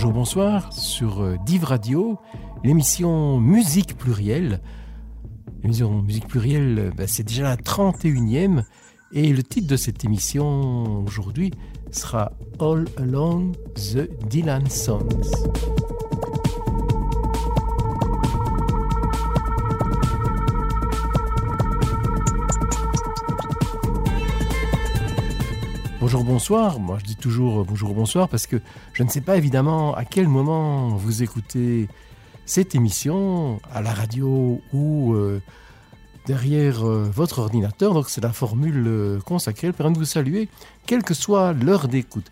Bonjour, bonsoir sur euh, Div Radio, l'émission Musique Plurielle. L'émission Musique Plurielle, euh, bah, c'est déjà la 31e et le titre de cette émission aujourd'hui sera All Along the Dylan Songs. Bonsoir. Moi, je dis toujours bonjour, bonsoir parce que je ne sais pas évidemment à quel moment vous écoutez cette émission, à la radio ou euh, derrière euh, votre ordinateur. Donc, c'est la formule euh, consacrée. Elle permet de vous saluer, quelle que soit l'heure d'écoute.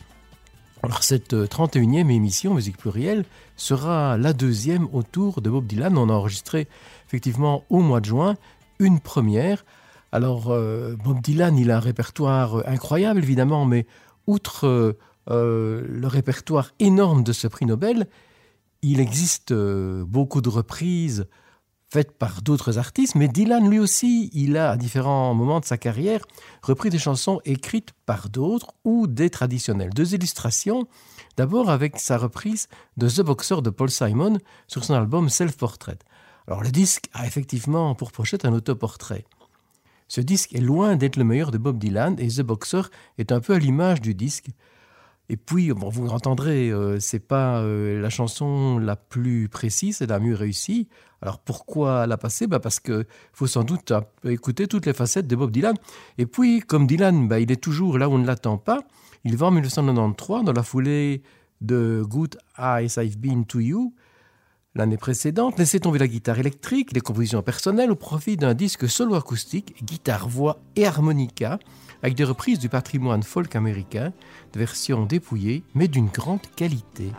Alors, cette 31e émission, Musique Plurielle, sera la deuxième autour de Bob Dylan. On a enregistré effectivement au mois de juin une première alors, euh, Bob Dylan, il a un répertoire incroyable, évidemment, mais outre euh, euh, le répertoire énorme de ce prix Nobel, il existe beaucoup de reprises faites par d'autres artistes, mais Dylan, lui aussi, il a, à différents moments de sa carrière, repris des chansons écrites par d'autres ou des traditionnels. Deux illustrations, d'abord avec sa reprise de The Boxer de Paul Simon sur son album Self Portrait. Alors, le disque a effectivement pour pochette un autoportrait. Ce disque est loin d'être le meilleur de Bob Dylan et The Boxer est un peu à l'image du disque. Et puis, bon, vous entendrez, euh, c'est pas euh, la chanson la plus précise et la mieux réussie. Alors pourquoi la passer? Bah Parce qu'il faut sans doute écouter toutes les facettes de Bob Dylan. Et puis, comme Dylan, bah, il est toujours là où on ne l'attend pas. Il va en 1993, dans la foulée de Good Eyes I've Been to You, L'année précédente, laissez tomber la guitare électrique, les compositions personnelles au profit d'un disque solo acoustique, guitare, voix et harmonica, avec des reprises du patrimoine folk américain, de versions dépouillées mais d'une grande qualité.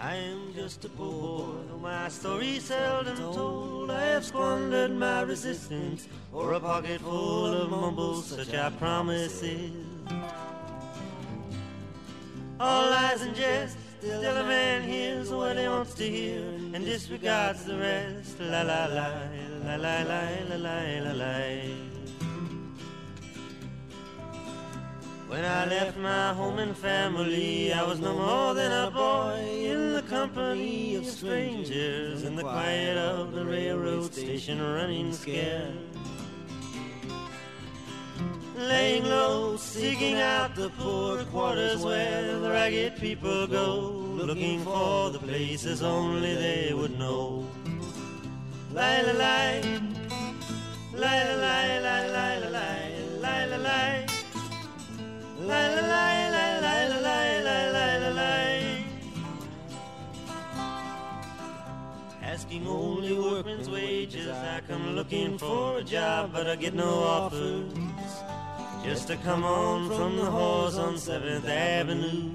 Still a man hears what he wants to hear and disregards the rest. La la la, la la la la la la la. When I left my home and family, I was no more than a boy in the company of strangers in the quiet of the railroad station running scared laying low, seeking out the poor quarters where the ragged people go, looking for the places only they would know. Lie, lie, lie, lie, lie, lie, lie, lie, lie, lie, lie, lie, lie, lie, lie, lie, lie. Asking only workman's wages, I come looking for a job, but I get no offers just to come on from the horse on 7th Avenue.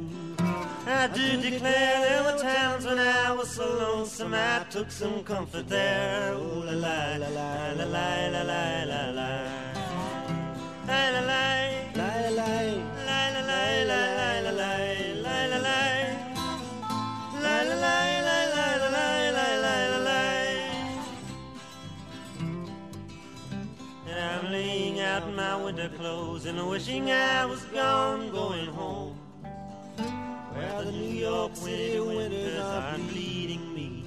I do declare there were times when I was so lonesome I took some comfort there. Ooh la la la la la la la la la la. La la la la la la out my winter clothes and wishing I was gone, going home. Where the New York City winters are leading me,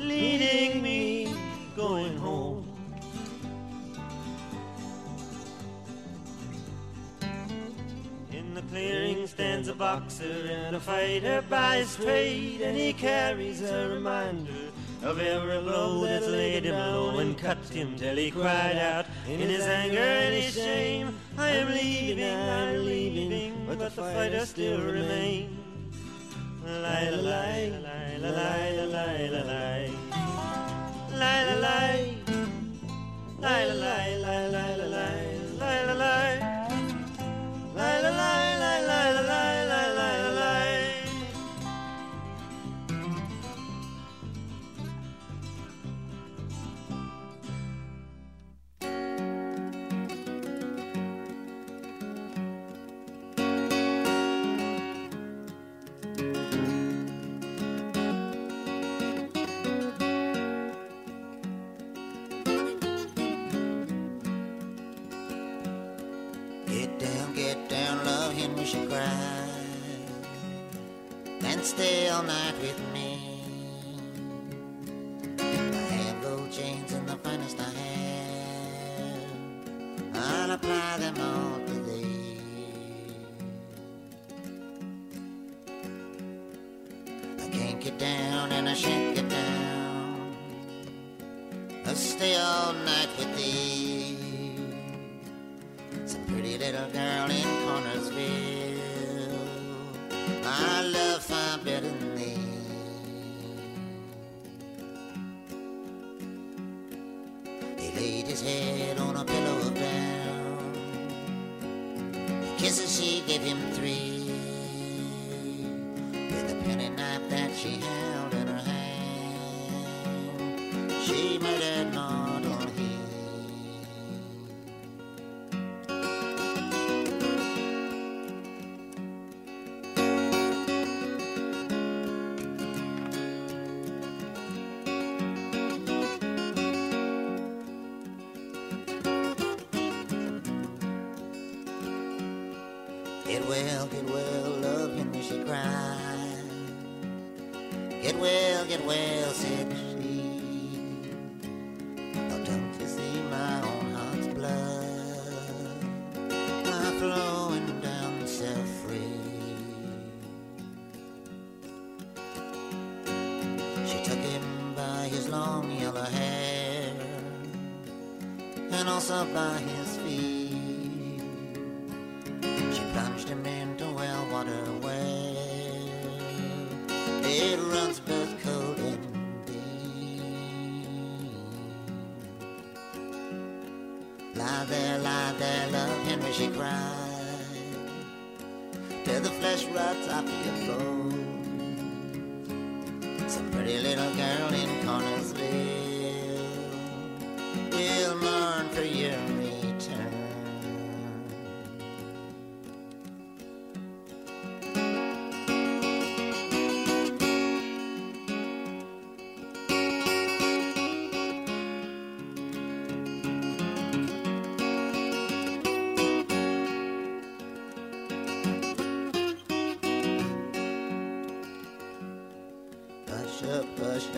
leading me, going home. In the clearing stands a boxer and a fighter by his trade, and he carries a reminder of every blow that's laid him low and cut him till he cried out, in his anger and his shame, I am leaving, I am leaving, but the fighter still remains. Lie, lie, lie, lie, lie, lie, lie, lie, lie, lie, lie, lie, lie, lie, lie, lie, lie, lie, lie, lie. stay gave him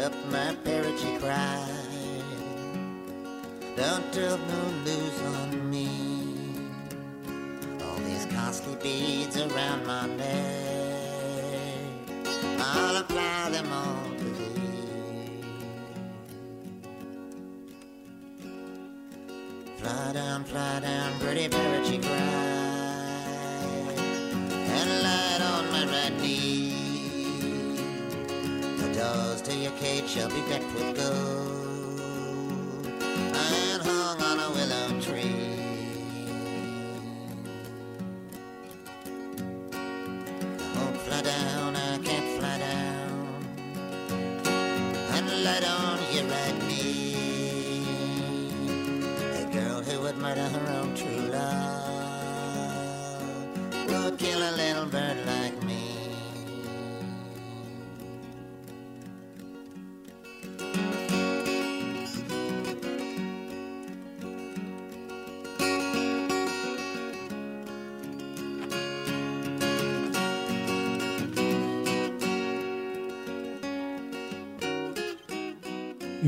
up, my parrot, she cried. Don't tell no news on me. All these costly beads around my neck, I'll apply them all shall be decked with gold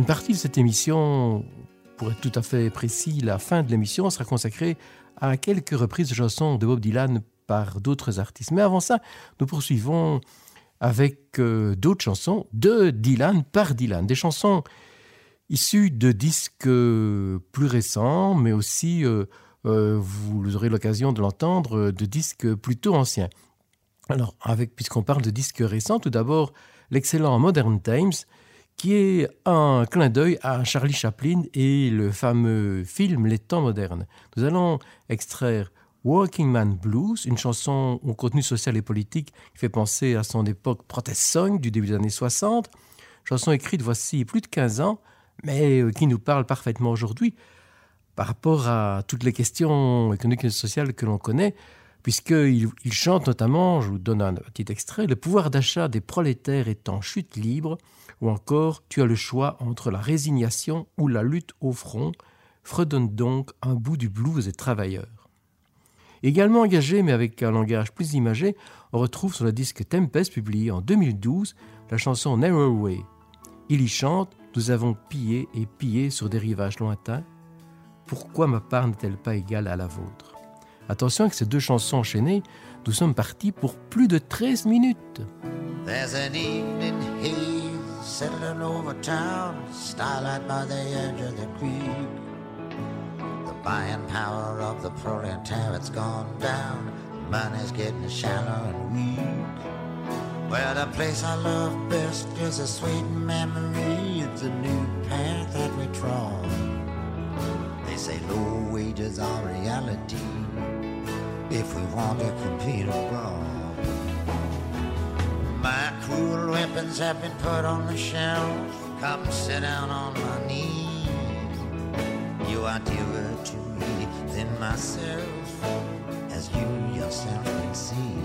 Une partie de cette émission, pour être tout à fait précis, la fin de l'émission sera consacrée à quelques reprises de chansons de Bob Dylan par d'autres artistes. Mais avant ça, nous poursuivons avec euh, d'autres chansons de Dylan par Dylan. Des chansons issues de disques euh, plus récents, mais aussi, euh, vous aurez l'occasion de l'entendre, de disques plutôt anciens. Alors, puisqu'on parle de disques récents, tout d'abord l'excellent Modern Times, qui est un clin d'œil à Charlie Chaplin et le fameux film Les temps modernes. Nous allons extraire Walking Man Blues, une chanson au contenu social et politique qui fait penser à son époque protest song du début des années 60. Chanson écrite voici plus de 15 ans, mais euh, qui nous parle parfaitement aujourd'hui par rapport à toutes les questions économiques et sociales que l'on connaît, puisqu'il il chante notamment, je vous donne un petit extrait, le pouvoir d'achat des prolétaires est en chute libre, ou encore tu as le choix entre la résignation ou la lutte au front, fredonne donc un bout du blues des travailleurs. Également engagé, mais avec un langage plus imagé, on retrouve sur le disque Tempest, publié en 2012, la chanson Narrow Way. Il y chante Nous avons pillé et pillé sur des rivages lointains. Pourquoi ma part n'est-elle pas égale à la vôtre? Attention avec ces deux chansons enchaînées, nous sommes partis pour plus de 13 minutes. There's an evening haze settling over town, starlight by the edge of the creek. The buying power of the proletariat's gone down, money's getting shallow and weak. Well, the place I love best is a sweet memory. It's a new path that we trod. They say low wages are reality if we want to compete abroad. My cruel weapons have been put on the shelf. Come sit down on my knee. You are dearer to me than myself, as you yourself can see.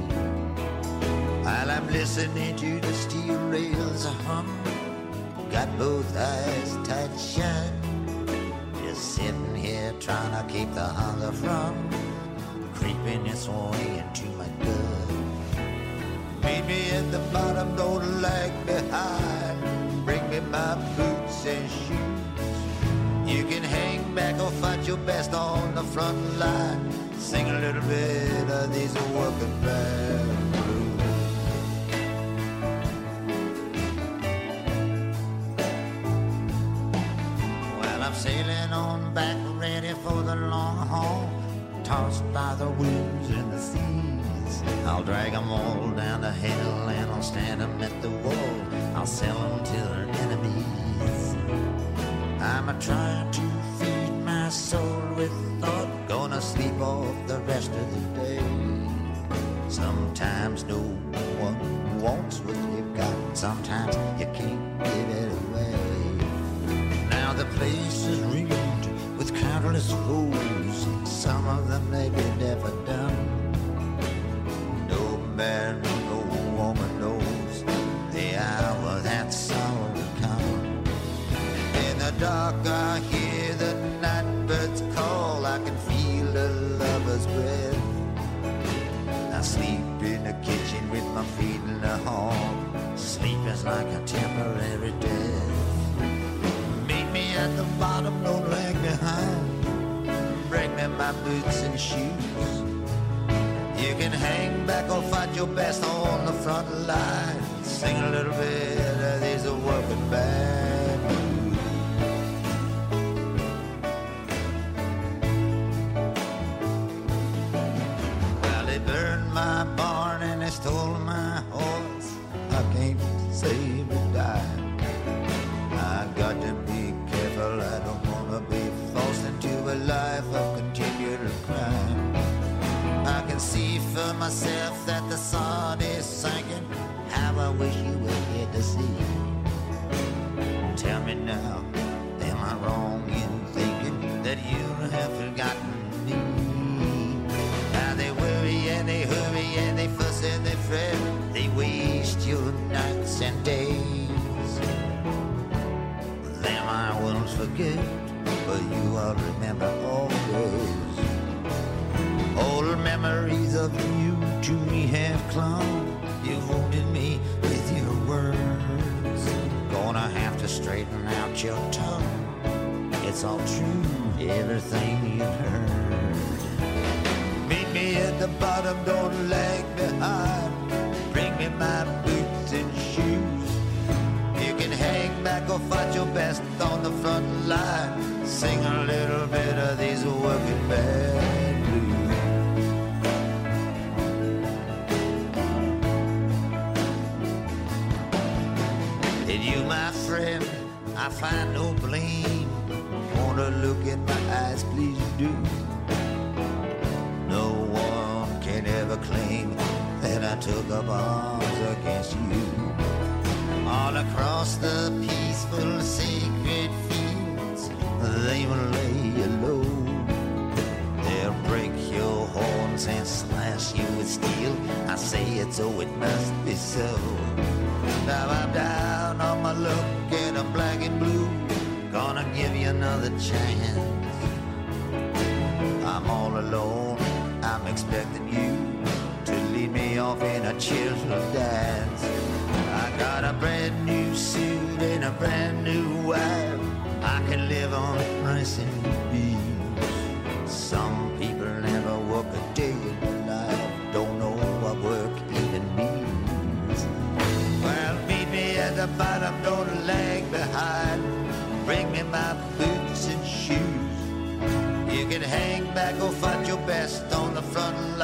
While I'm listening to the steel rails hum, got both eyes tight shut. Just sitting here trying to keep the hunger from creeping its way into my gut. Meet me at the bottom, don't lag behind. Bring me my boots and shoes. You can hang back or fight your best on the front line. Sing a little bit of these working blues. Sailing on back, ready for the long haul. Tossed by the winds and the seas. I'll drag 'em all down to hell and I'll stand 'em at the wall. I'll sell 'em to their enemies. I'm a trying to feed my soul with thought. Gonna sleep off the rest of the day. Sometimes no one wants what you've got. Sometimes you can't give it away. Now the place is ringed with countless foes. Some of them may be deaf and dumb. No man, no woman knows the hour that sorrow will come. In the dark, I hear the night birds call. I can feel the lover's breath. I sleep in the kitchen with my feet in the hall. Sleep is like a temporary my boots and shoes. You can hang back or fight your best on the front line. Sing a little bit of these working band so. Now I'm down on my luck and I'm black and blue. Gonna give you another chance. I'm all alone. I'm expecting you to lead me off in a cheerful dance. I got a brand new suit and a brand new wife. I can live on rice hang back or fight your best on the front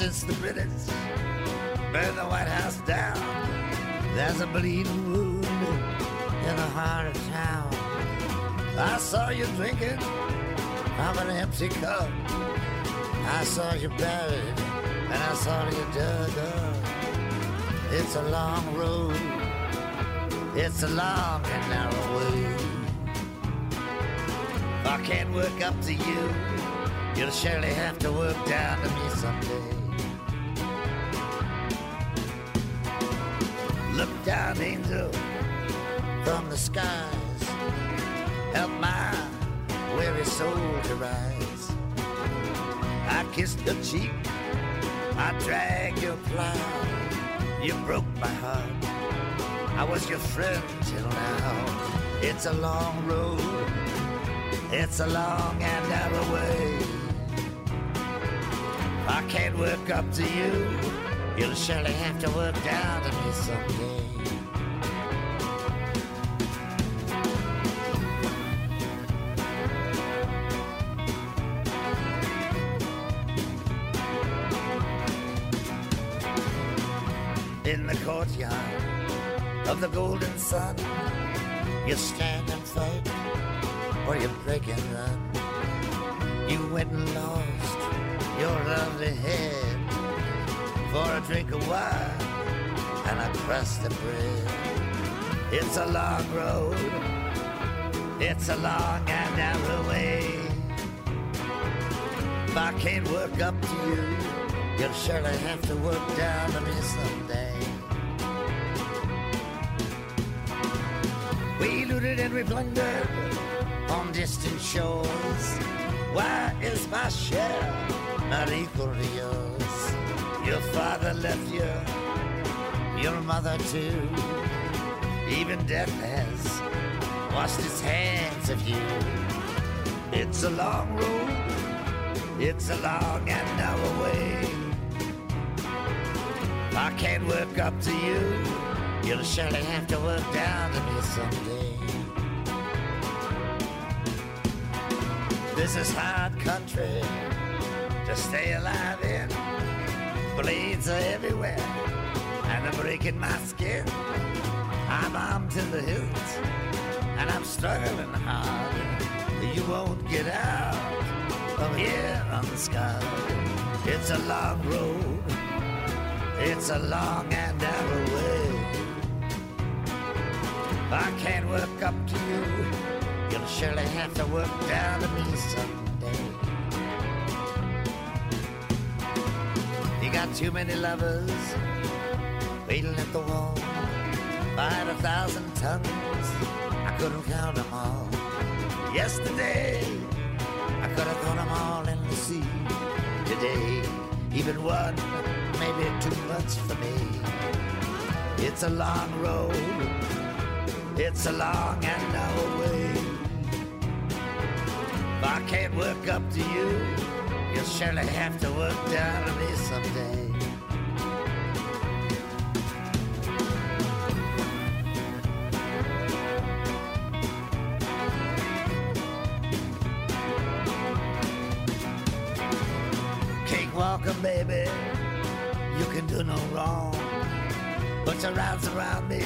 since the British burned the White House down, there's a bleeding wound in the heart of town. I saw you drinking from an empty cup. I saw you buried and I saw you dug up. It's a long road. It's a long and narrow way. If I can't work up to you, you'll surely have to work down to me someday. Angel, from the skies. Help my weary soul to rise. I kissed your cheek, I dragged your plow. You broke my heart. I was your friend till now. It's a long road. It's a long and narrow way. I can't work up to you. You'll surely have to work down to me someday. You stand and fight, or you break and run. You went and lost your lovely head for a drink of wine and a crust of bread. It's a long road, it's a long and narrow way. If I can't work up to you, you'll surely have to work down to me someday. We plundered on distant shores. Why is my share not equal to yours? Your father left you, your mother too. Even death has washed its hands of you. It's a long road, it's a long and narrow way. I can't work up to you, you'll surely have to work down to me someday. This is hard country to stay alive in. Blades are everywhere, and they're breaking my skin. I'm armed to the hilt, and I'm struggling hard. You won't get out of here unscarred. It's a long road, it's a long and narrow way. I can't work up to you. You'll surely have to work down to me someday. You got too many lovers waiting at the wall. Fight a thousand tongues, I couldn't count them all. Yesterday, I could have thrown them all in the sea today. Even one, maybe too much for me. It's a long road, it's a long and way. If I can't work up to you, you'll surely have to work down to me someday. Cake baby, you can do no wrong. Put your arms around me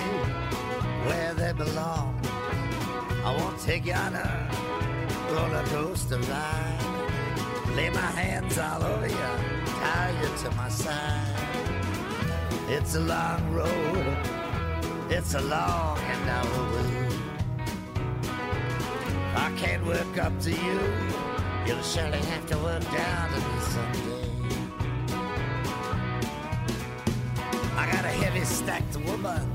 where they belong. I won't take you on a roller coaster ride. Lay my hands all over you, tie you to my side. It's a long road, it's a long and narrow way. I can't work up to you, you'll surely have to work down to me someday. I got a heavy stacked woman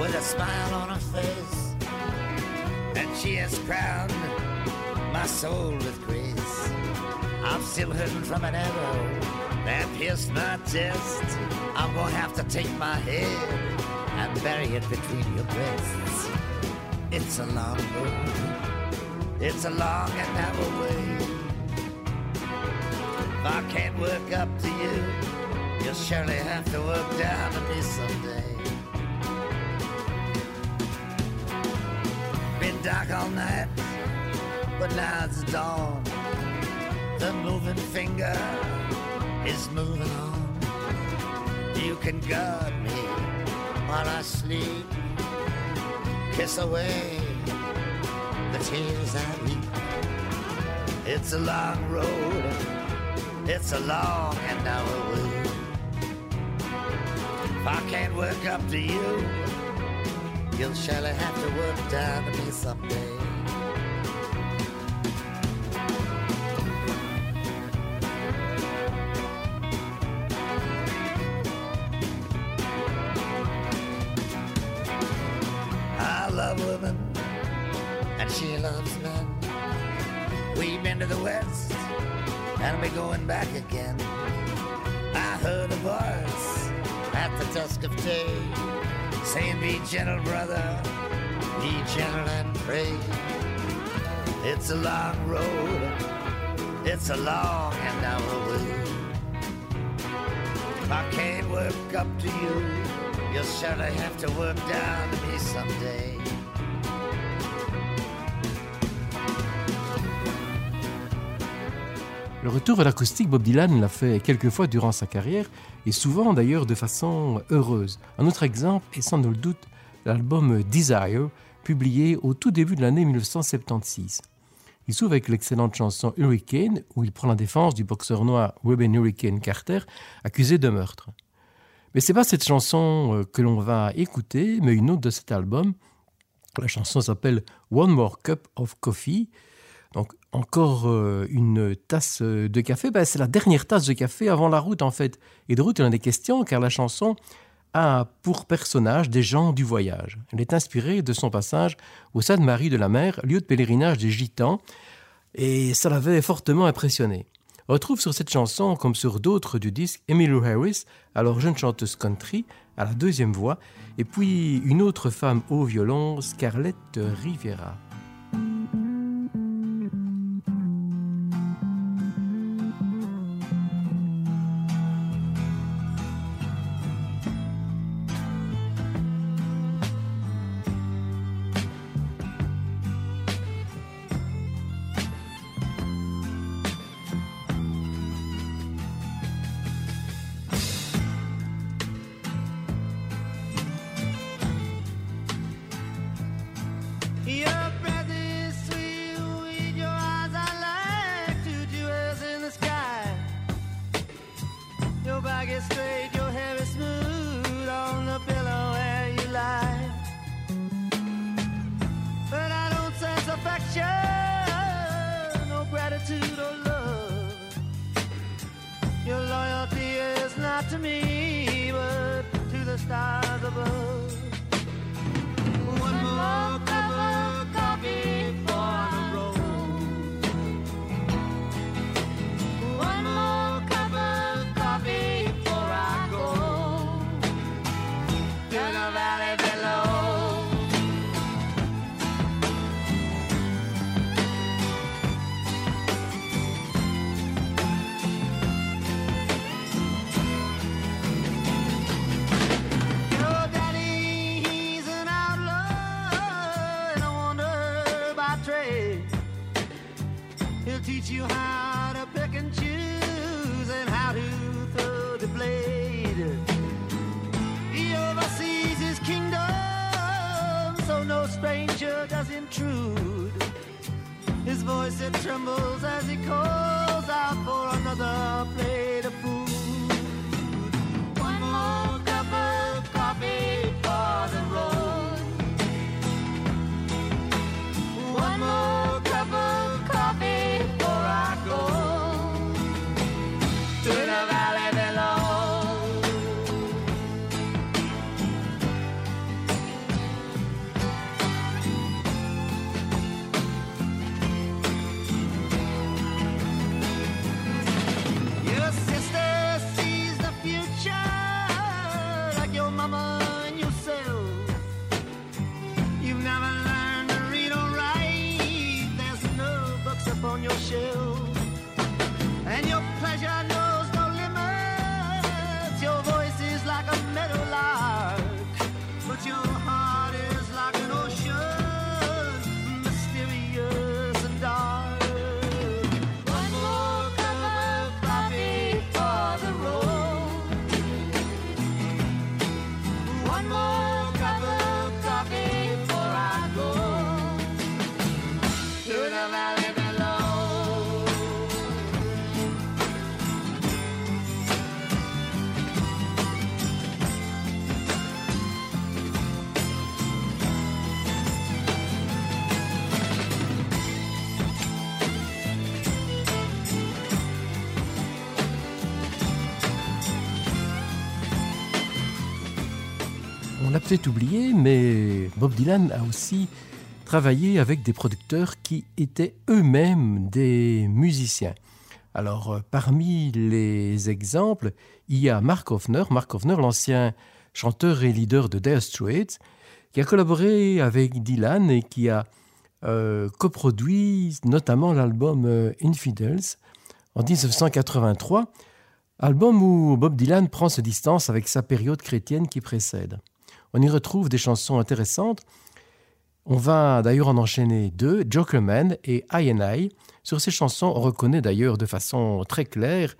with a smile on her face, and she is crowned my soul with grace. I'm still hurting from an arrow that pierced my chest. I'm gonna have to take my head and bury it between your breasts. It's a long road, it's a long and narrow way. If I can't work up to you, you'll surely have to work down to me someday. Been dark all night, but dawn. The moving finger is moving on. You can guard me while I sleep. Kiss away the tears I weep. It's a long road, it's a long and narrow way. If I can't work up to you, you'll surely have to work down to me someday. And she loves men. We've been to the west, and we're going back again. I heard a voice at the dusk of day saying, Be gentle, brother, be gentle and pray. It's a long road, it's a long and narrow way. If I can't work up to you, you'll surely have to work down to me someday. Le retour à l'acoustique, Bob Dylan l'a fait quelques fois durant sa carrière, et souvent d'ailleurs de façon heureuse. Un autre exemple est sans nul doute l'album Desire, publié au tout début de l'année 1976. Il s'ouvre avec l'excellente chanson Hurricane, où il prend la défense du boxeur noir Reuben Hurricane Carter, accusé de meurtre. Mais c'est pas cette chanson euh, que l'on va écouter, mais une autre de cet album. La chanson s'appelle One More Cup of Coffee. Donc encore euh, une tasse de café. Ben, c'est la dernière tasse de café avant la route en fait. Et de route, il en a des questions car la chanson a pour personnage des gens du voyage. Elle est inspirée de son passage au Sainte-Marie de la Mer, lieu de pèlerinage des Gitans, et ça l'avait fortement impressionné. On retrouve sur cette chanson, comme sur d'autres du disque, Emmylou Harris, alors jeune chanteuse country, à la deuxième voix, et puis une autre femme au violon, Scarlett Riviera. Peut-être oublié, mais Bob Dylan a aussi travaillé avec des producteurs qui étaient eux-mêmes des musiciens. Alors, euh, parmi les exemples, il y a Mark Hoffner, Mark l'ancien chanteur et leader de Dire Straits, qui a collaboré avec Dylan et qui a euh, coproduit notamment l'album euh, Infidels en 1983, album où Bob Dylan prend ses distances avec sa période chrétienne qui précède. On y retrouve des chansons intéressantes. On va d'ailleurs en enchaîner deux, Jokerman et I and I. Sur ces chansons, on reconnaît d'ailleurs de façon très claire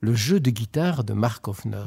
le jeu de guitare de Mark Hoffner.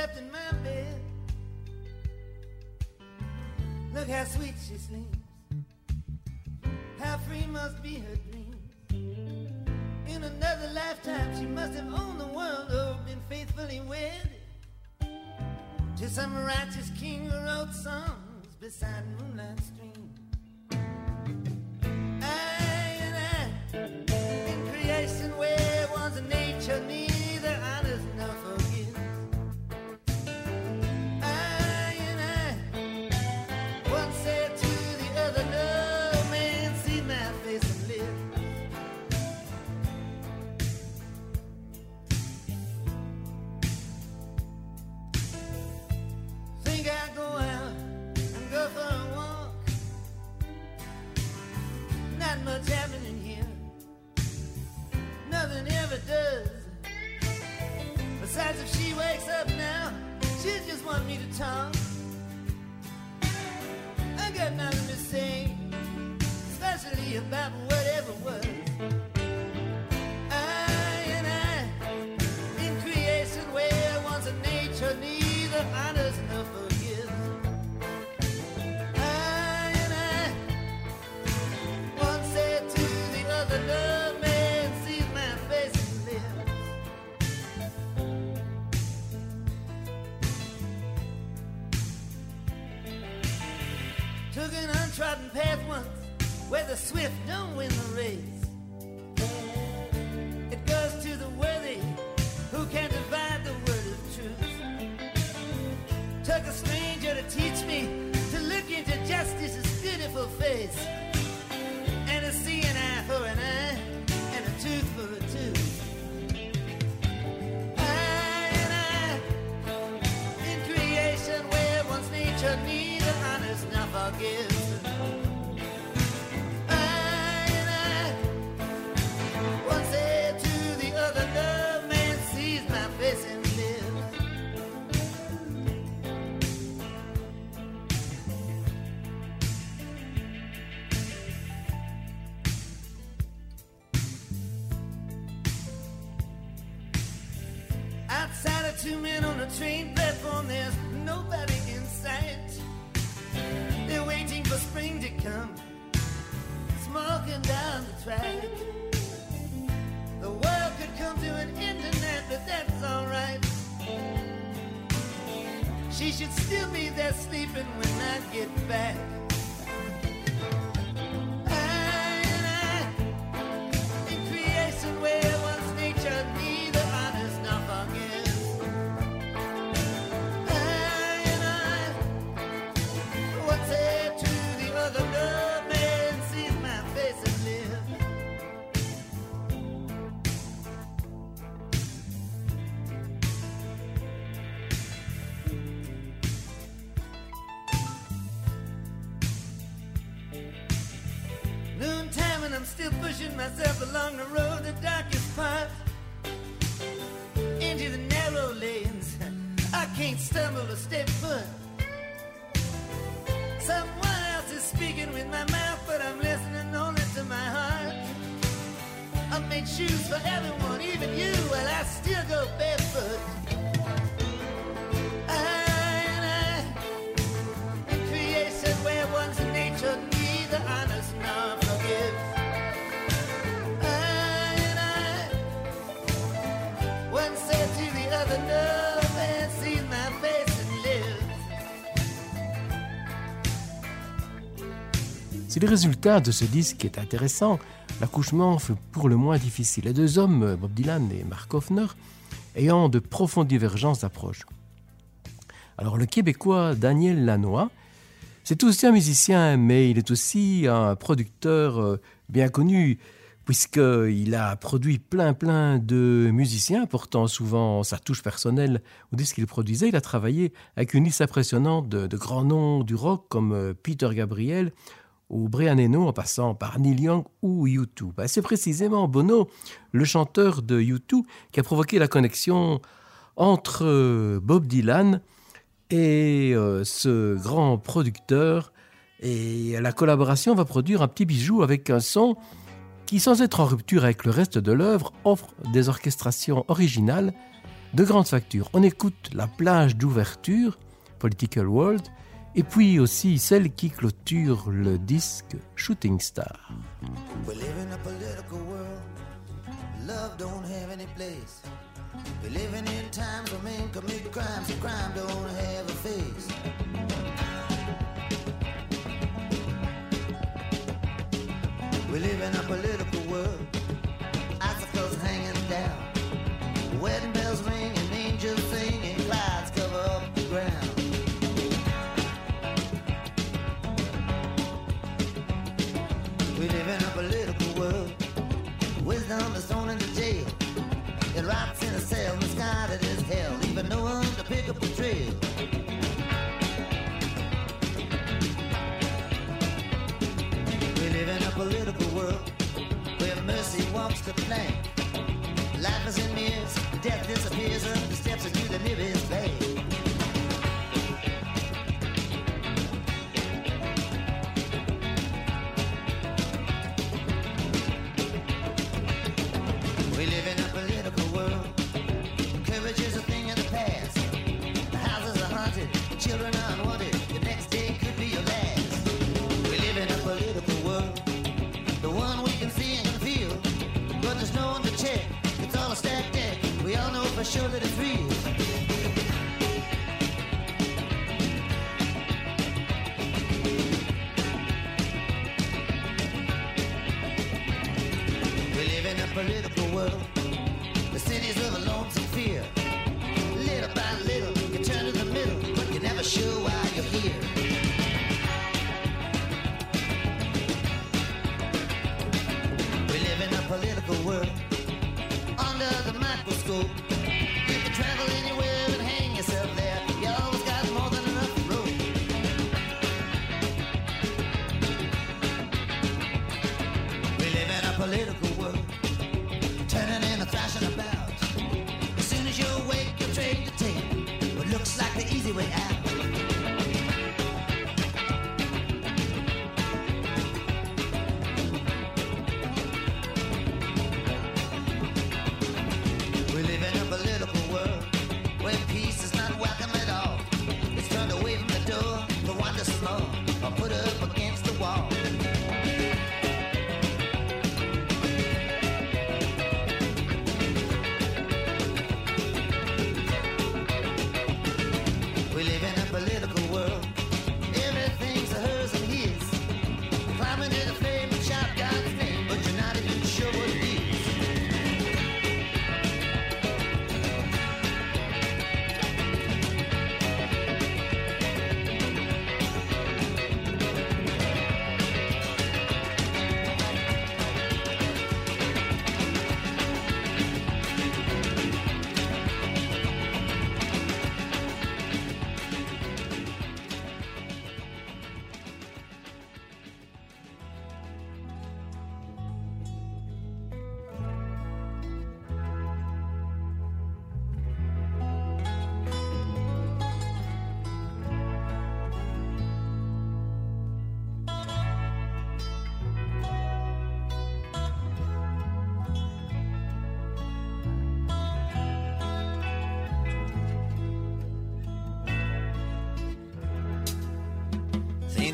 Slept in my bed. Look how sweet she sleeps. How free must be her dreams. In another lifetime, she must have owned the world or been faithfully wed to some righteous king who wrote songs beside moonlight stream. Si le résultat de ce disque est intéressant, l'accouchement fut pour le moins difficile. Les deux hommes, Bob Dylan et Mark Hoffner, ayant de profondes divergences d'approche. Alors le Québécois Daniel Lanois, c'est aussi un musicien, mais il est aussi un producteur euh, bien connu, puisqu'il a produit plein plein de musiciens, portant souvent sa touche personnelle au disque qu'il produisait. Il a travaillé avec une liste impressionnante de, grands noms du rock comme euh, Peter Gabriel ou Brian Eno en passant par Neil Young ou U2. C'est précisément Bono, le chanteur de U2, qui a provoqué la connexion entre euh, Bob Dylan et euh, ce grand producteur. Et la collaboration va produire un petit bijou avec un son qui, sans être en rupture avec le reste de l'œuvre, offre des orchestrations originales de grande facture. On écoute la plage d'ouverture, Political World, et puis aussi celle qui clôture le disque Shooting Star. We live in a political world. Love don't have any place. We live in times when men commit crimes and crime don't have a face. We live in a political world. Icicles hanging down. political world where mercy wants to play. Life is in mirrors, death disappears up the steps into the nearest place. Show that it's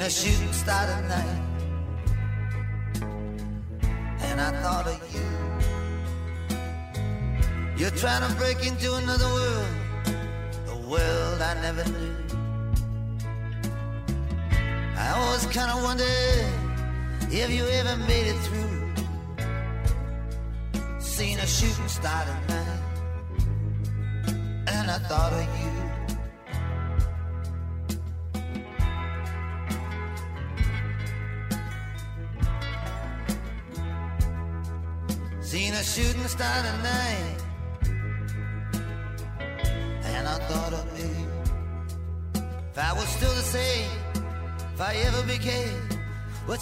a shooting star tonight. And I thought of you. You're trying to break into another world, a world I never knew. I always kind of wondered if you ever made it through.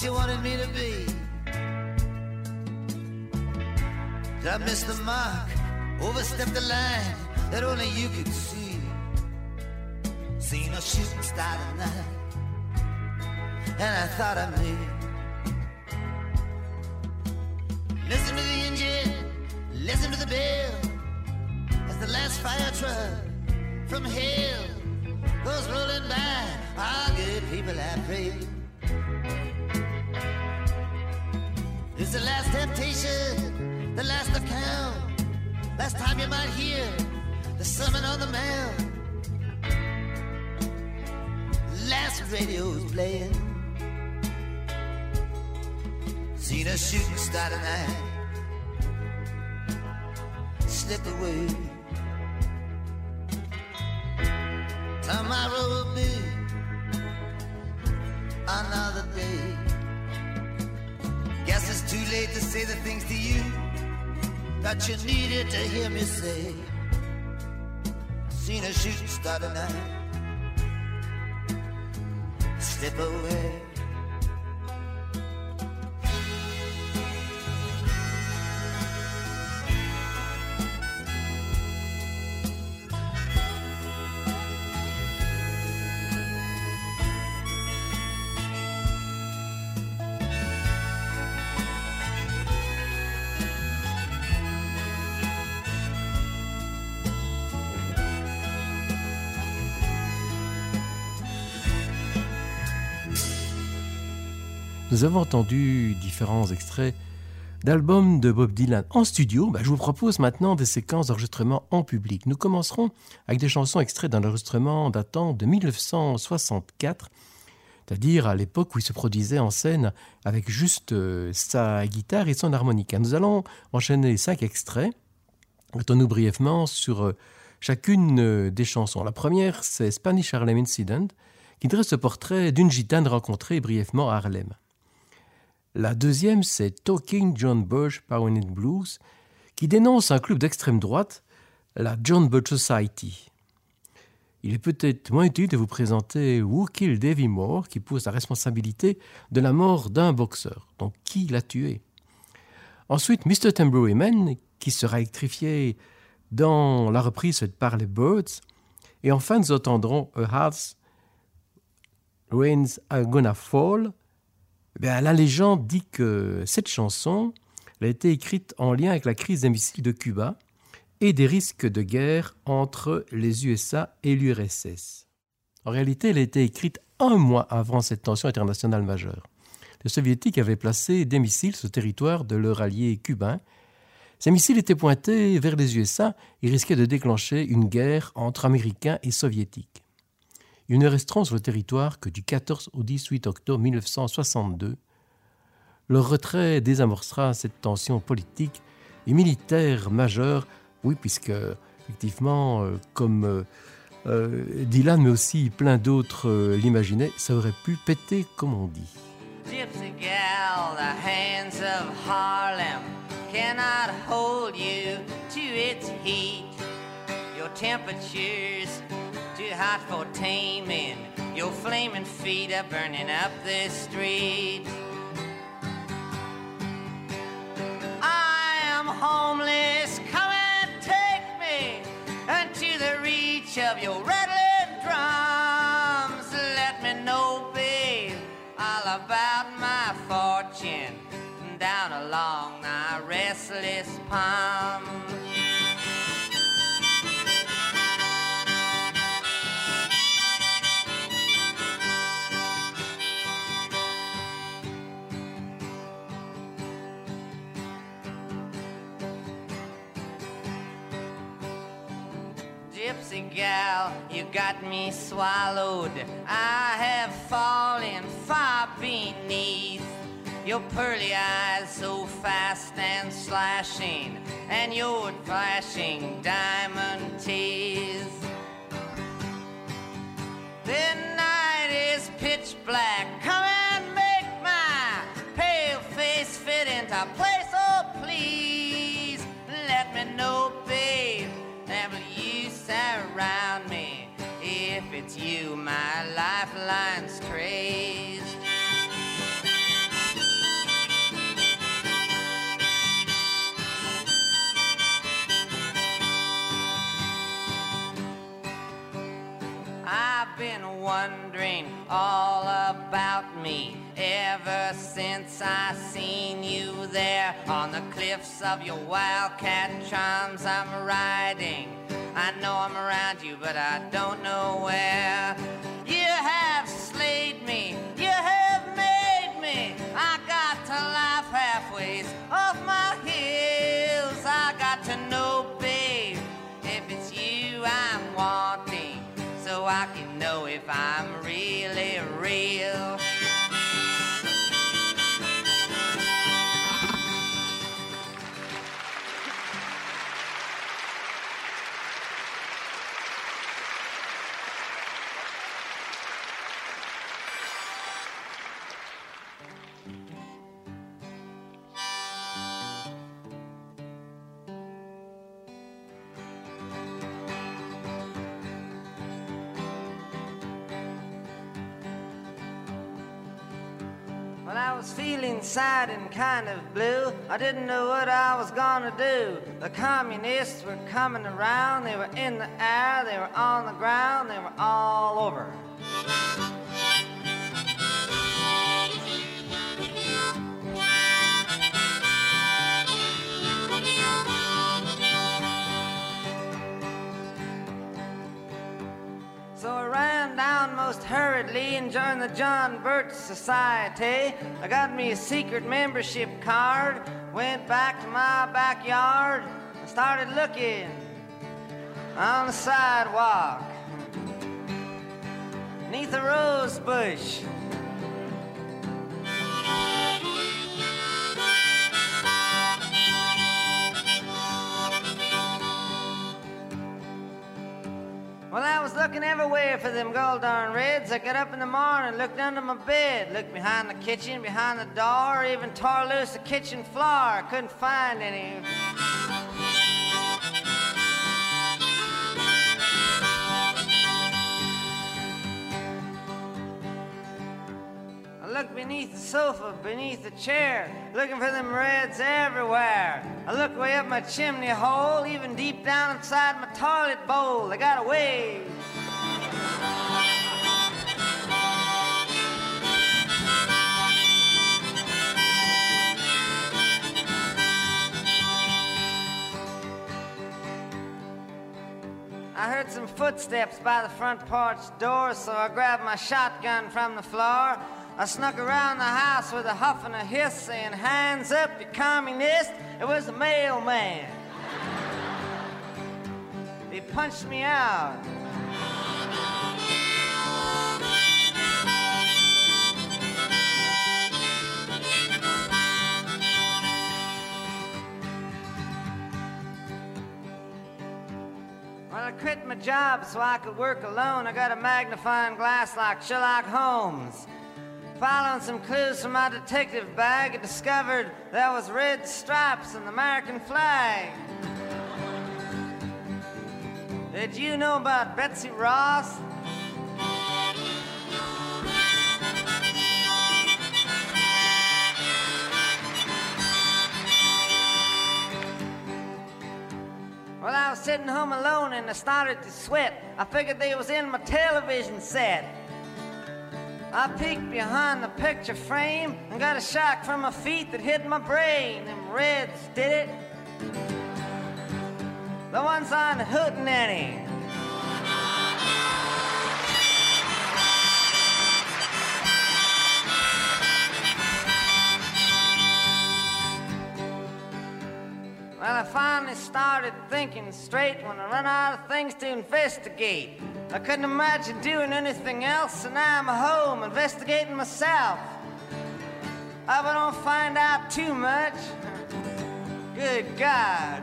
you wanted me to be. Did I miss the mark? Overstep the line that only you could see. Seen a shooting star tonight, and I thought I knew. Slip away. Tomorrow will be another day. Guess it's too late to say the things to you that you needed to hear me say. Seen a shooting star tonight. Slip away. Nous avons entendu différents extraits d'albums de Bob Dylan en studio. Bah, je vous propose maintenant des séquences d'enregistrement en public. Nous commencerons avec des chansons extraites d'un enregistrement datant de 1964, c'est-à-dire à, l'époque où il se produisait en scène avec juste euh, sa guitare et son harmonica. Nous allons enchaîner cinq extraits. Mettons-nous brièvement sur euh, chacune euh, des chansons. La première, c'est Spanish Harlem Incident, qui dresse le portrait d'une gitane rencontrée brièvement à Harlem. La deuxième, c'est Talking John Birch Power Blues, qui dénonce un club d'extrême droite, la John Birch Society. Il est peut-être moins utile de vous présenter Who Killed Davy Moore, qui pose la responsabilité de la mort d'un boxeur. Donc, qui l'a tué? Ensuite, Mr. Tambourine qui sera électrifié dans la reprise par les Birds. Et enfin, nous entendrons A House Rains Are Gonna Fall, eh la légende dit que cette chanson a été écrite en lien avec la crise des missiles de Cuba et des risques de guerre entre les USA et l'URSS. En réalité, elle a été écrite un mois avant cette tension internationale majeure. Les soviétiques avaient placé des missiles sur le territoire de leur allié cubain. Ces missiles étaient pointés vers les USA et risquaient de déclencher une guerre entre Américains et Soviétiques. Ils ne resteront sur le territoire que du 14 au 18 octobre 1962. Leur retrait désamorcera cette tension politique et militaire majeure, oui, puisque, effectivement, euh, comme euh, euh, Dylan, mais aussi plein d'autres l'imaginaient, ça aurait pu péter, comme on dit. Gypsy gal, the hands of Harlem cannot hold you to its heat. Your temperature's hot for taming. Your flaming feet are burning up this street. I am homeless, come and take me unto the reach of your rattling drums. Let me know, babe, all about my fortune down along my restless palm. Got me swallowed. I have fallen far beneath your pearly eyes, so fast and slashing, and your flashing diamond lifeline's? I've been wondering all about me ever since I seen you there on the cliffs of your wildcat charms. I'm riding I know I'm around you, but I don't know where. If I'm really real. Feeling sad and kind of blue. I didn't know what I was gonna do. The communists were coming around. They were in the air, they were on the ground, they were all over. So I ran down most hurriedly and joined the John Birch Society. I got me a secret membership card, went back to my backyard, and started looking on the sidewalk. Neath a rose bush. Well, I was looking everywhere for them gold darn reds. I got up in the morning, looked under my bed, looked behind the kitchen, behind the door, even tore loose the kitchen floor. Couldn't find any. I looked beneath the sofa, beneath the chair, looking for them reds everywhere. I look way up my chimney hole, even deep down inside my toilet bowl. They got away. I heard some footsteps by the front porch door, so I grabbed my shotgun from the floor. I snuck around the house with a huff and a hiss, saying, Hands up, you communist! It was the mailman. He punched me out. Well, I quit my job so I could work alone. I got a magnifying glass like Sherlock Holmes. Following some clues from my detective bag, I discovered there was red stripes on the American flag. Did you know about Betsy Ross? Well, I was sitting home alone and I started to sweat. I figured they was in my television set. I peeked behind the picture frame and got a shock from my feet that hit my brain. Them reds did it. The ones on Hootenanny. Well, I finally started thinking straight when I run out of things to investigate. I couldn't imagine doing anything else, and now I'm home investigating myself. I don't find out too much. Good God.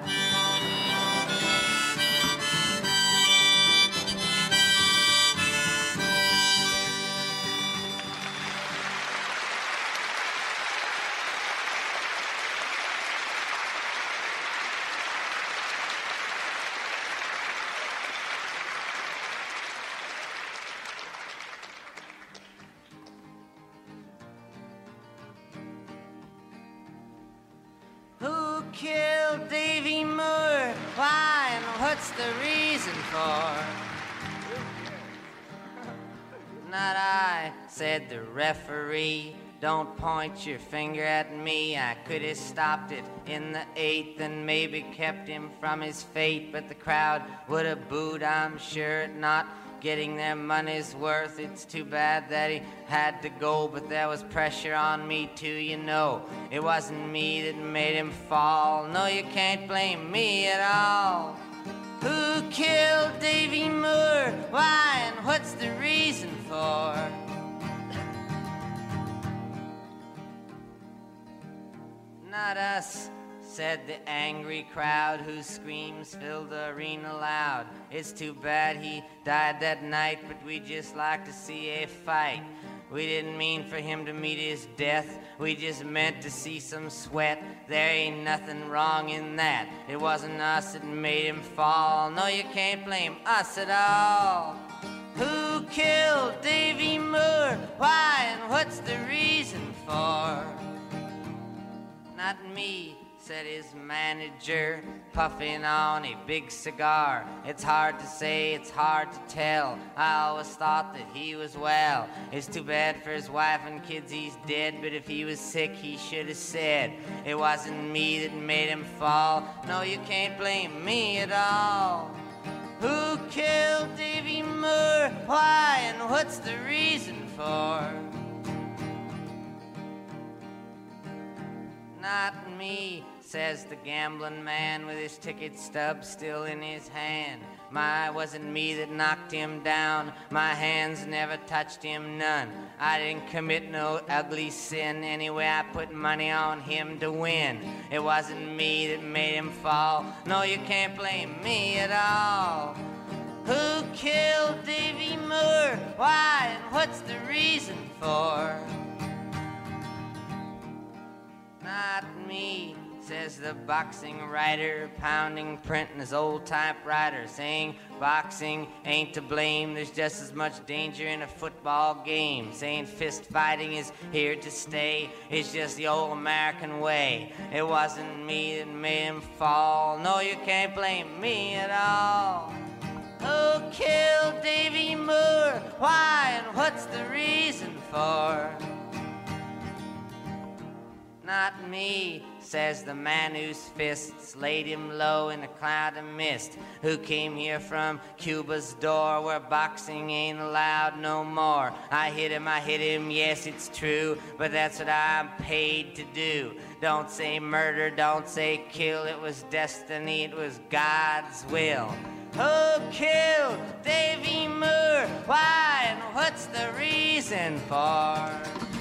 The reason for? Not I, said the referee. Don't point your finger at me. I could have stopped it in the eighth and maybe kept him from his fate, but the crowd would have booed, I'm sure, not getting their money's worth. It's too bad that he had to go, but there was pressure on me too, you know. It wasn't me that made him fall. No, you can't blame me at all. Who killed Davy Moore? Why and what's the reason for? Not us, said the angry crowd whose screams filled the arena loud. It's too bad he died that night, but we just like to see a fight. We didn't mean for him to meet his death. We just meant to see some sweat. There ain't nothing wrong in that. It wasn't us that made him fall. No, you can't blame us at all. Who killed Davy Moore? Why and what's the reason for? Not me, said his manager, puffing on a big cigar. It's hard to say, it's hard to tell. I always thought that he was well. It's too bad for his wife and kids, he's dead. But if he was sick, he should have said, It wasn't me that made him fall. No, you can't blame me at all. Who killed Davy Moore? Why and what's the reason for? Not me, says the gambling man with his ticket stub still in his hand. My, wasn't me that knocked him down. My hands never touched him none. I didn't commit no ugly sin. Anyway, I put money on him to win. It wasn't me that made him fall. No, you can't blame me at all. Who killed Davy Moore? Why and what's the reason for? Not me, says the boxing writer, pounding print in his old typewriter, saying boxing ain't to blame. There's just as much danger in a football game. Saying fist fighting is here to stay. It's just the old American way. It wasn't me that made him fall. No, you can't blame me at all. Who killed Davy Moore? Why and what's the reason for? Not me, says the man whose fists laid him low in a cloud of mist, who came here from Cuba's door where boxing ain't allowed no more. I hit him, I hit him, yes, it's true, but that's what I'm paid to do. Don't say murder, don't say kill, it was destiny, it was God's will. Who killed Davy Moore? Why and what's the reason for?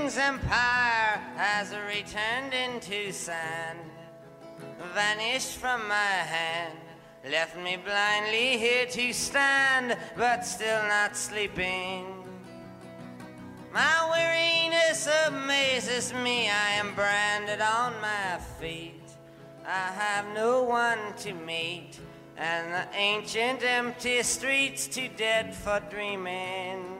evening's empire has returned into sand, vanished from my hand, left me blindly here to stand, but still not sleeping. My weariness amazes me, I am branded on my feet. I have no one to meet, and the ancient empty streets too dead for dreaming.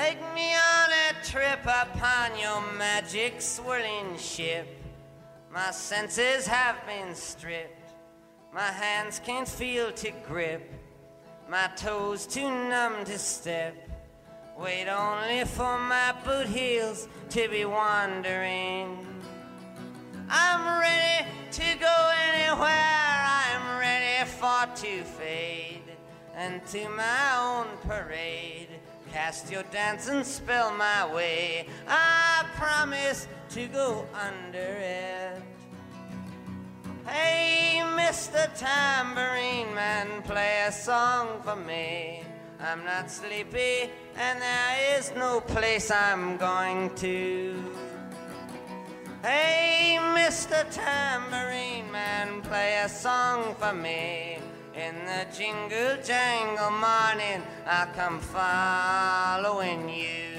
Take me on a trip upon your magic swirling ship. My senses have been stripped. My hands can't feel to grip, my toes too numb to step. Wait only for my boot heels to be wandering. I'm ready to go anywhere, I'm ready for to fade. And to my own parade, cast your dancing spell my way. I promise to go under it. Hey, Mr. Tambourine Man, play a song for me. I'm not sleepy, and there is no place I'm going to. Hey, Mr. Tambourine Man, play a song for me. In the jingle jangle morning, I'll come following you.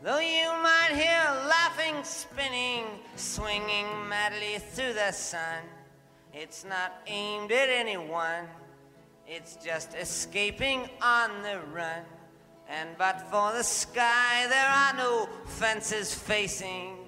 Though you might hear laughing, spinning, swinging madly through the sun, it's not aimed at anyone. It's just escaping on the run. And but for the sky, there are no fences facing.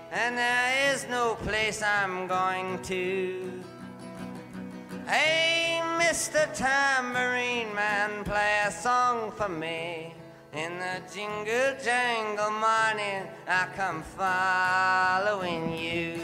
and there is no place I'm going to. Hey, Mr. Tambourine Man, play a song for me. In the jingle jangle morning, I come following you.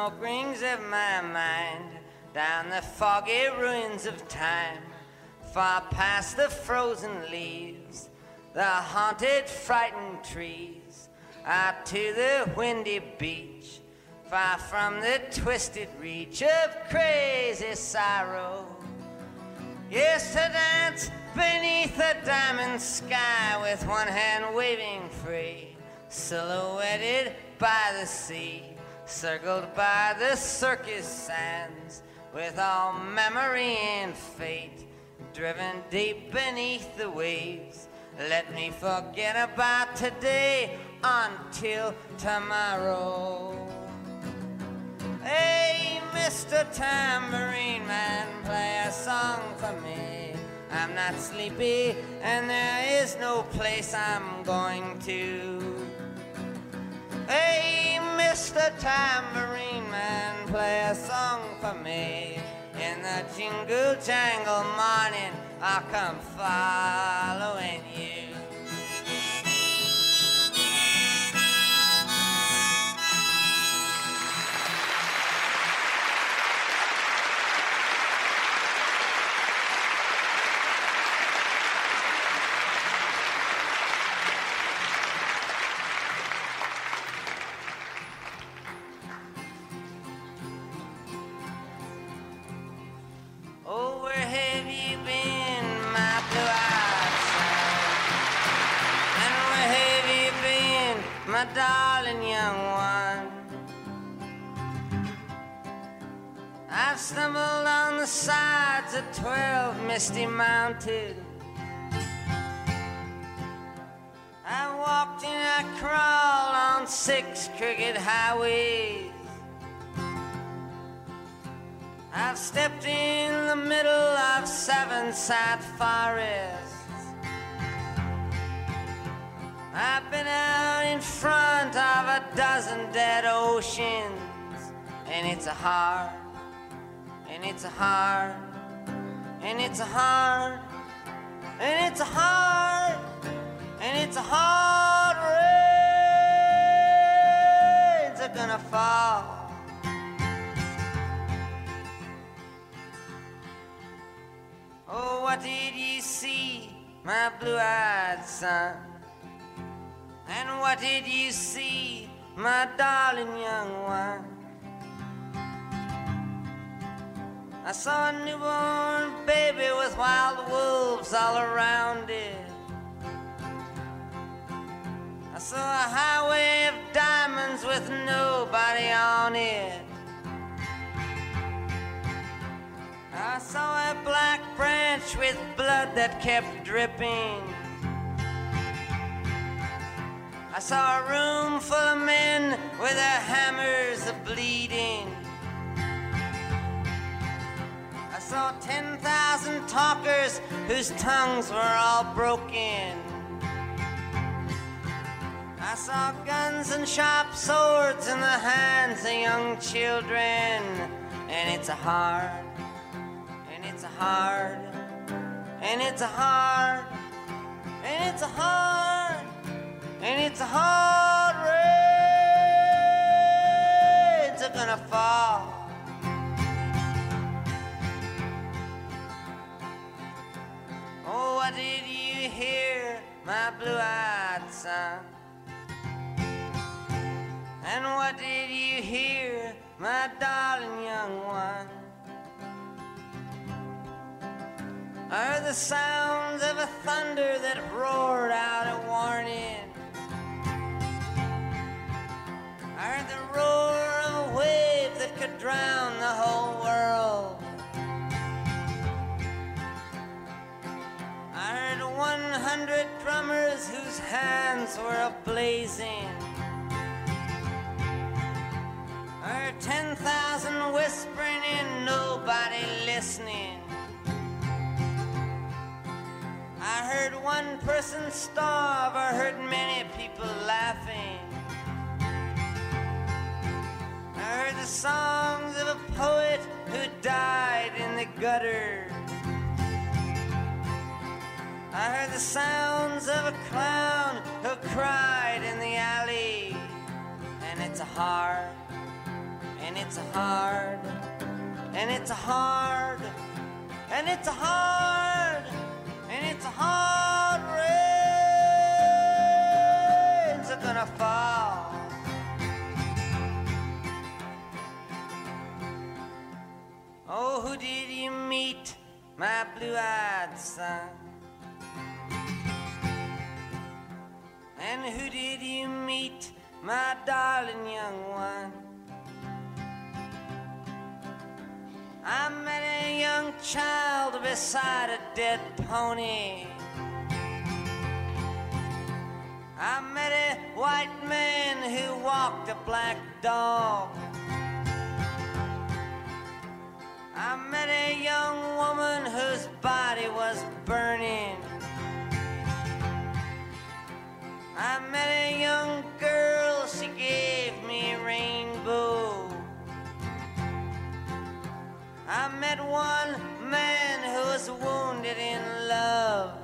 Smoke rings of my mind, down the foggy ruins of time, far past the frozen leaves, the haunted, frightened trees, out to the windy beach, far from the twisted reach of crazy sorrow. Yes, to dance beneath the diamond sky with one hand waving free, silhouetted by the sea, circled by the circus sands, with all memory and fate driven deep beneath the waves. Let me forget about today until tomorrow. Hey, Mr. Tambourine Man, play a song for me. I'm not sleepy, and there is no place I'm going to. Hey, Mr. Tambourine Man, play a song for me. In the jingle jangle morning, I'll come following you. My darling young one? I've stumbled on the sides of twelve misty mountains. I walked and I crawled on six crooked highways. I've stepped in the middle of seven sad forests. I've been out in front of a dozen dead oceans, and it's a hard, and it's a hard, and it's a hard, and it's a hard, and it's a hard rains are gonna fall. Oh, what did you see, my blue-eyed son? And what did you see, my darling young one? I saw a newborn baby with wild wolves all around it. I saw a highway of diamonds with nobody on it. I saw a black branch with blood that kept dripping. I saw a room full of men with their hammers of bleeding. I saw 10,000 talkers whose tongues were all broken. I saw guns and sharp swords in the hands of young children. And it's a hard, and it's a hard, and it's a hard, and it's a hard, and it's a hard rains are gonna fall. Oh, what did you hear, my blue-eyed son? And what did you hear, my darling young one? I heard the sounds of a thunder that roared out a warning. Heard the roar of a wave that could drown the whole world. I heard 100 drummers whose hands were ablazing. I heard 10,000 whispering and nobody listening. I heard one person starve, I heard many people laughing. I heard the songs of a poet who died in the gutter. I heard the sounds of a clown who cried in the alley. And it's a hard, and it's a hard, and it's a hard, and it's a hard, and it's a hard rains gonna fall. Who did you meet, my blue-eyed son? And who did you meet, my darling young one? I met a young child beside a dead pony. I met a white man who walked a black dog. A young woman whose body was burning. I met a young girl, she gave me a rainbow. I met one man who was wounded in love.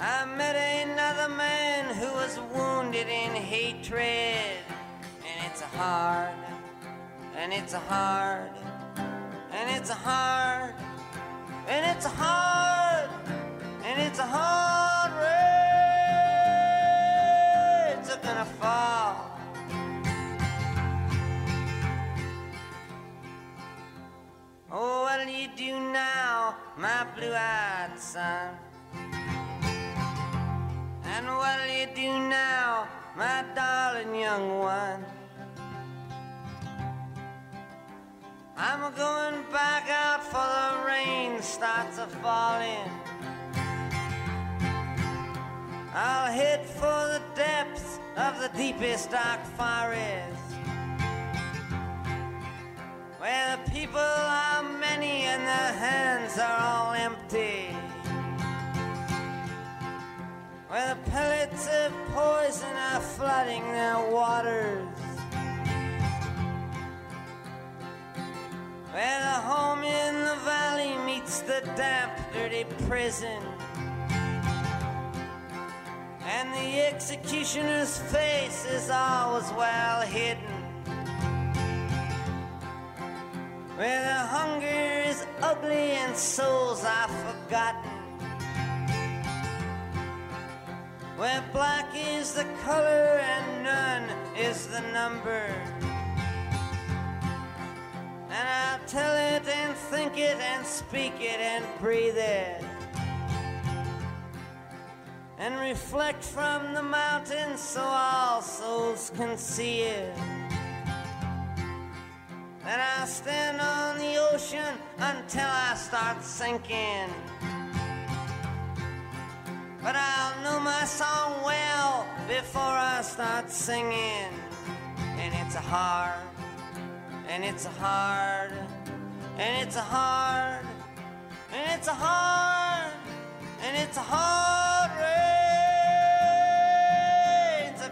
I met another man who was wounded in hatred. And it's hard, and it's a hard, and it's a hard, and it's a hard, and it's a hard rains are gonna fall. Oh, what'll you do now, my blue-eyed son? And what'll you do now, my darling young one? I'm going back out for the rain starts a falling. I'll head for the depths of the deepest dark forest. Where the people are many and their hands are all empty. Where the pellets of poison are flooding their waters. Where the home in the valley meets the damp, dirty prison. And the executioner's face is always well hidden. Where the hunger is ugly and souls are forgotten. Where black is the color and none is the number. And I'll tell it and think it and speak it and breathe it. And reflect from the mountains so all souls can see it. And I'll stand on the ocean until I start sinking. But I'll know my song well before I start singing. And it's a hard, and it's a hard, and it's a hard, and it's a hard, and it's a hard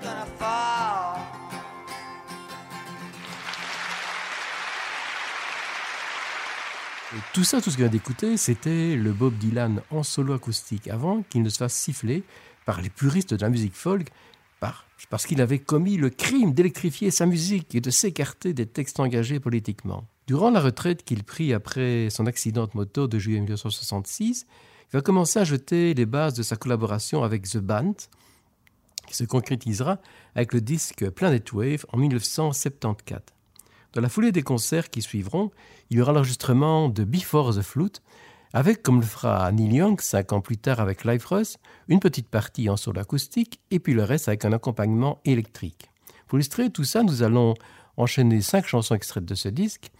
gonna fall. Et tout ça, tout ce qu'on vient d'écouter, c'était le Bob Dylan en solo acoustique, avant qu'il ne se fasse siffler par les puristes de la musique folk, parce qu'il avait commis le crime d'électrifier sa musique et de s'écarter des textes engagés politiquement. Durant la retraite qu'il prit après son accident de moto de juillet 1966, il va commencer à jeter les bases de sa collaboration avec The Band, qui se concrétisera avec le disque Planet Wave en 1974. Dans la foulée des concerts qui suivront, il y aura l'enregistrement de Before the Flute, avec, comme le fera Neil Young cinq ans plus tard avec Live Russ, une petite partie en solo acoustique et puis le reste avec un accompagnement électrique. Pour illustrer tout ça, nous allons enchaîner cinq chansons extraites de ce disque.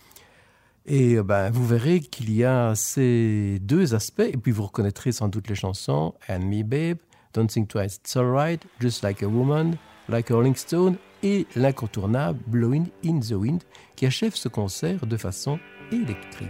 Et euh, ben, vous verrez qu'il y a ces deux aspects, et puis vous reconnaîtrez sans doute les chansons And Me Babe, Don't Think Twice, It's Alright, Just Like a Woman, Like a Rolling Stone et l'incontournable Blowing in the Wind qui achève ce concert de façon électrique.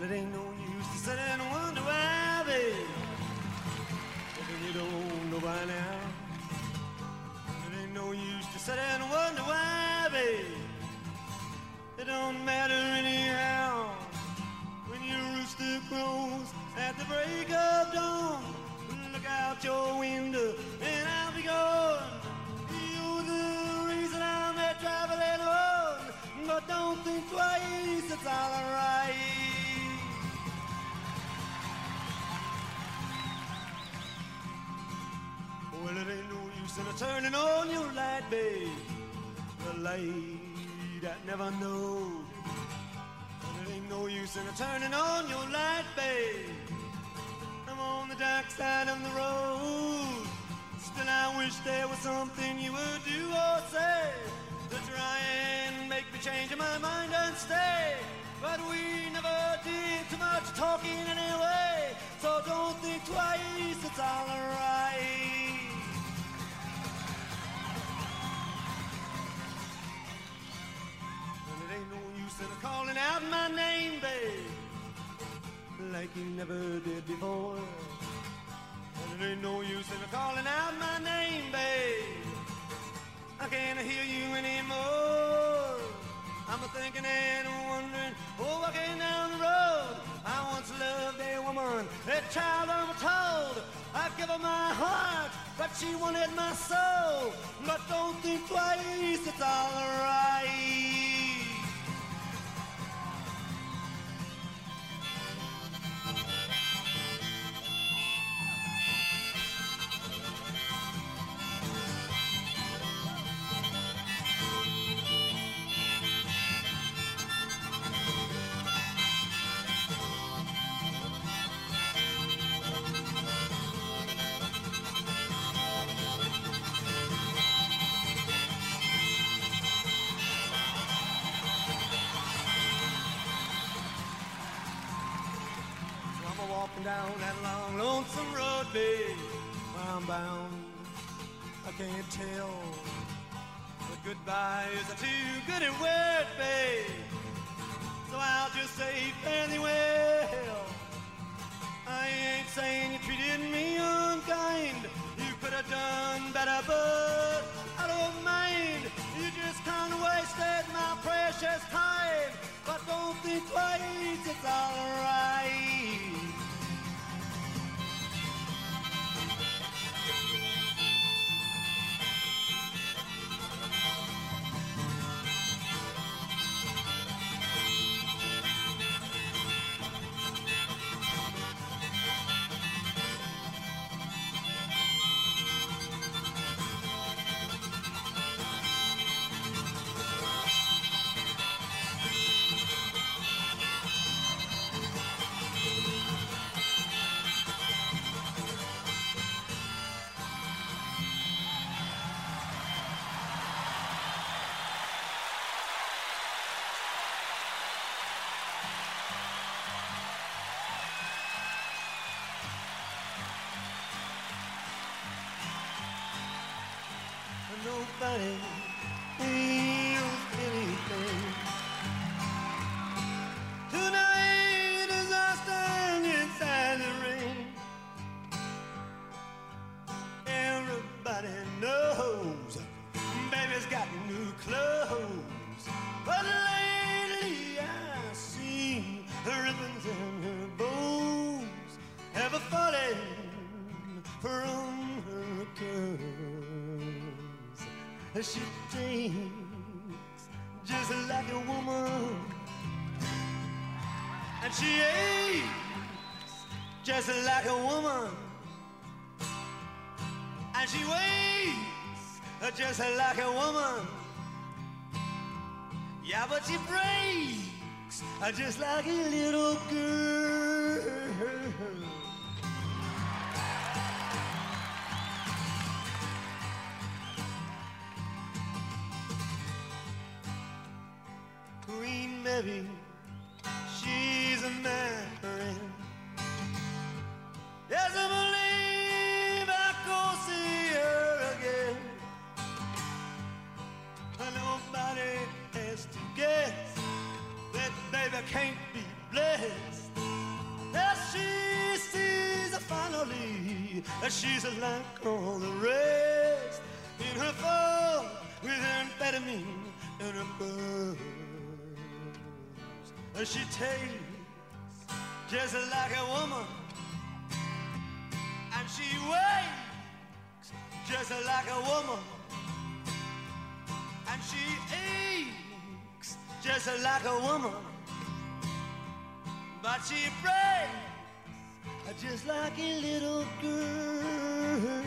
It ain't no turning on your light, babe. The light that never knows. Well, it ain't no use in a turning on your light, babe. I'm on the dark side of the road. Still, I wish there was something you would do or say to try and make me change my mind and stay. But we never did too much talking anyway, so don't think twice, it's alright. No use calling out my name, babe, like you never did before. And it ain't no use in calling out my name, babe. I can't hear you anymore. I'm a thinking and wondering, oh, walking down the road. I once loved a woman, a child I'm told. I give her my heart, but she wanted my soul. But don't think twice, it's alright. So goodbye is too good a word, babe. So I'll just say thee well. I ain't saying you treated me unkind. You could have done better, but I don't mind. You just kind of wasted my precious time. But don't think twice, it's alright. Breaks just like a little girl. Queen Mary, She tastes just like a woman, and she wakes just like a woman, and she aches just like a woman, but she prays just like a little girl.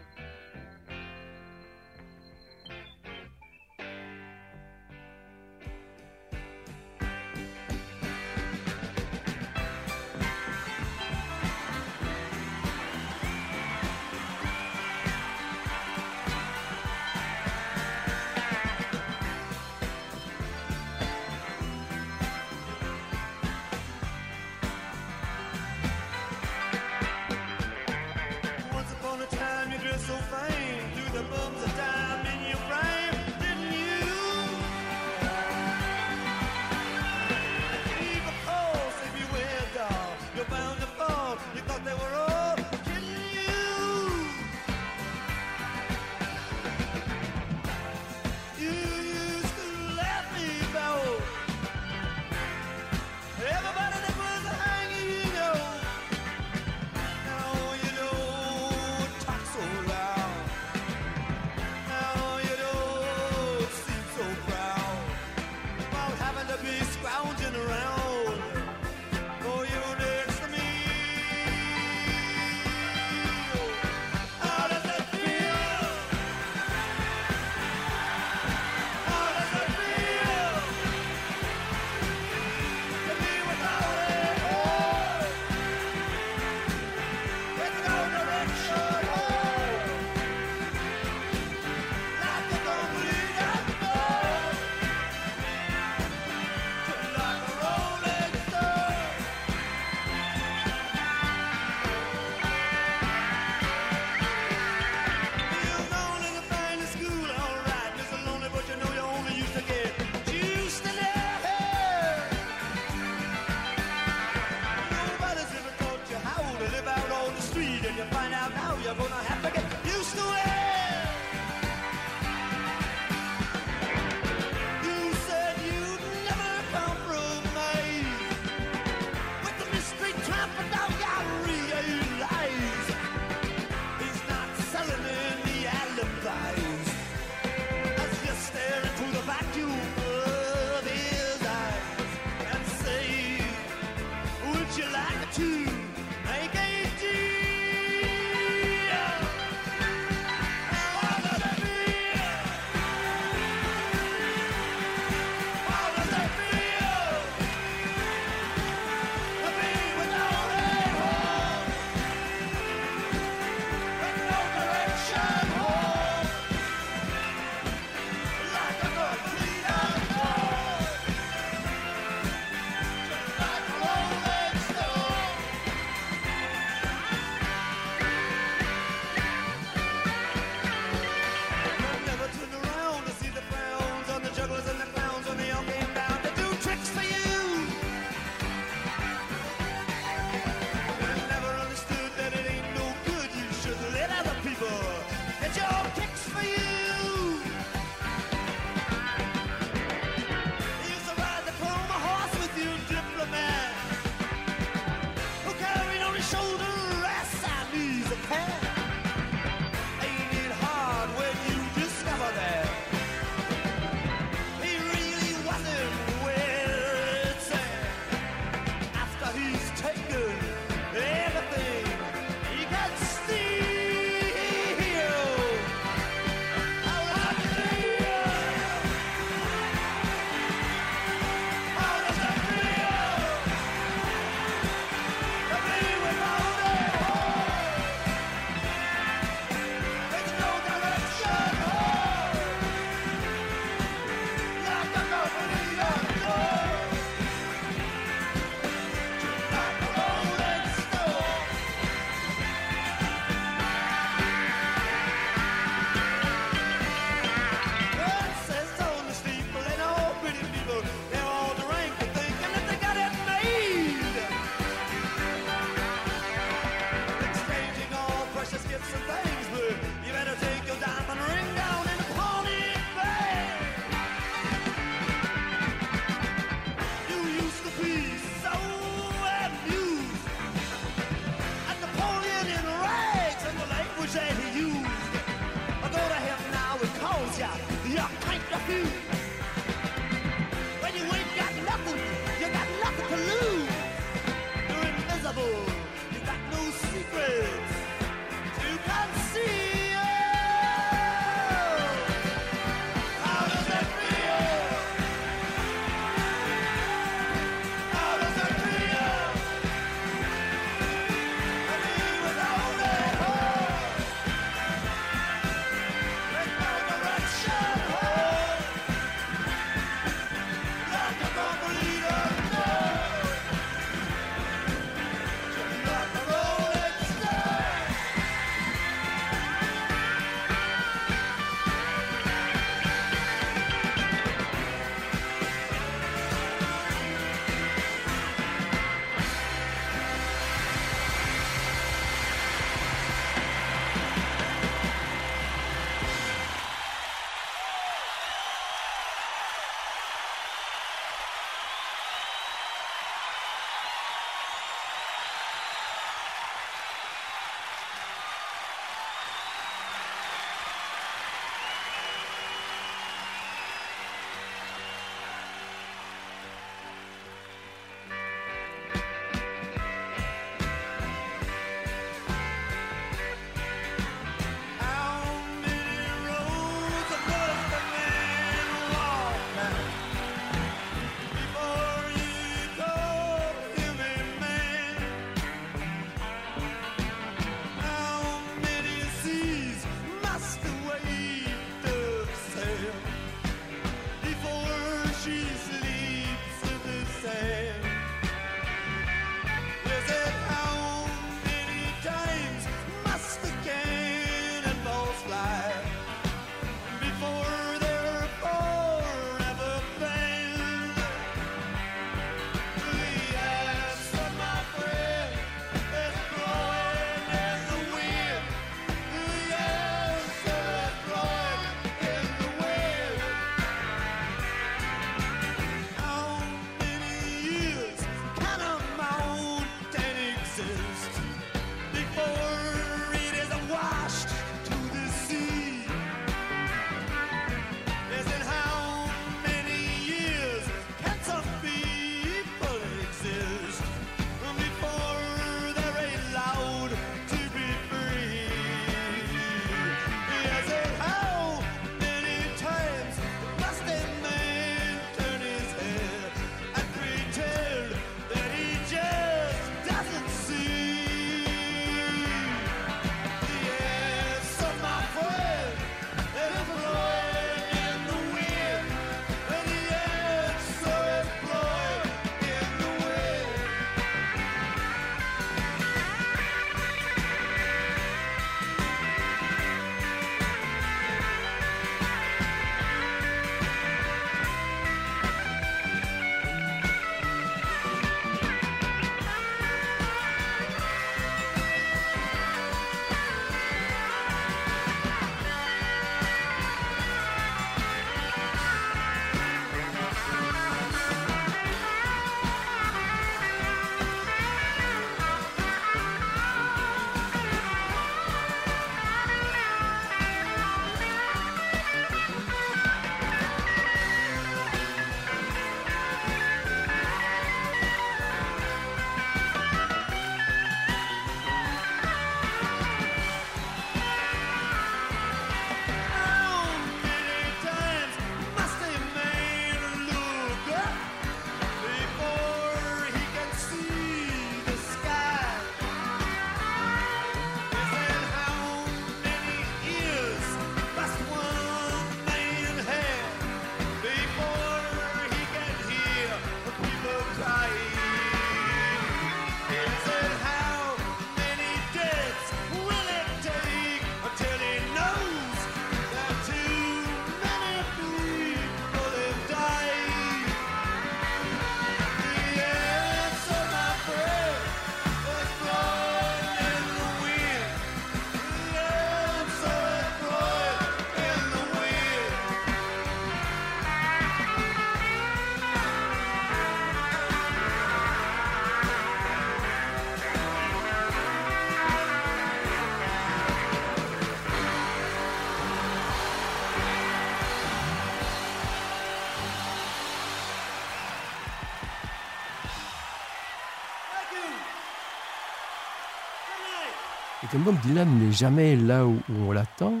Et comme Bob Dylan n'est jamais là où, on l'attend,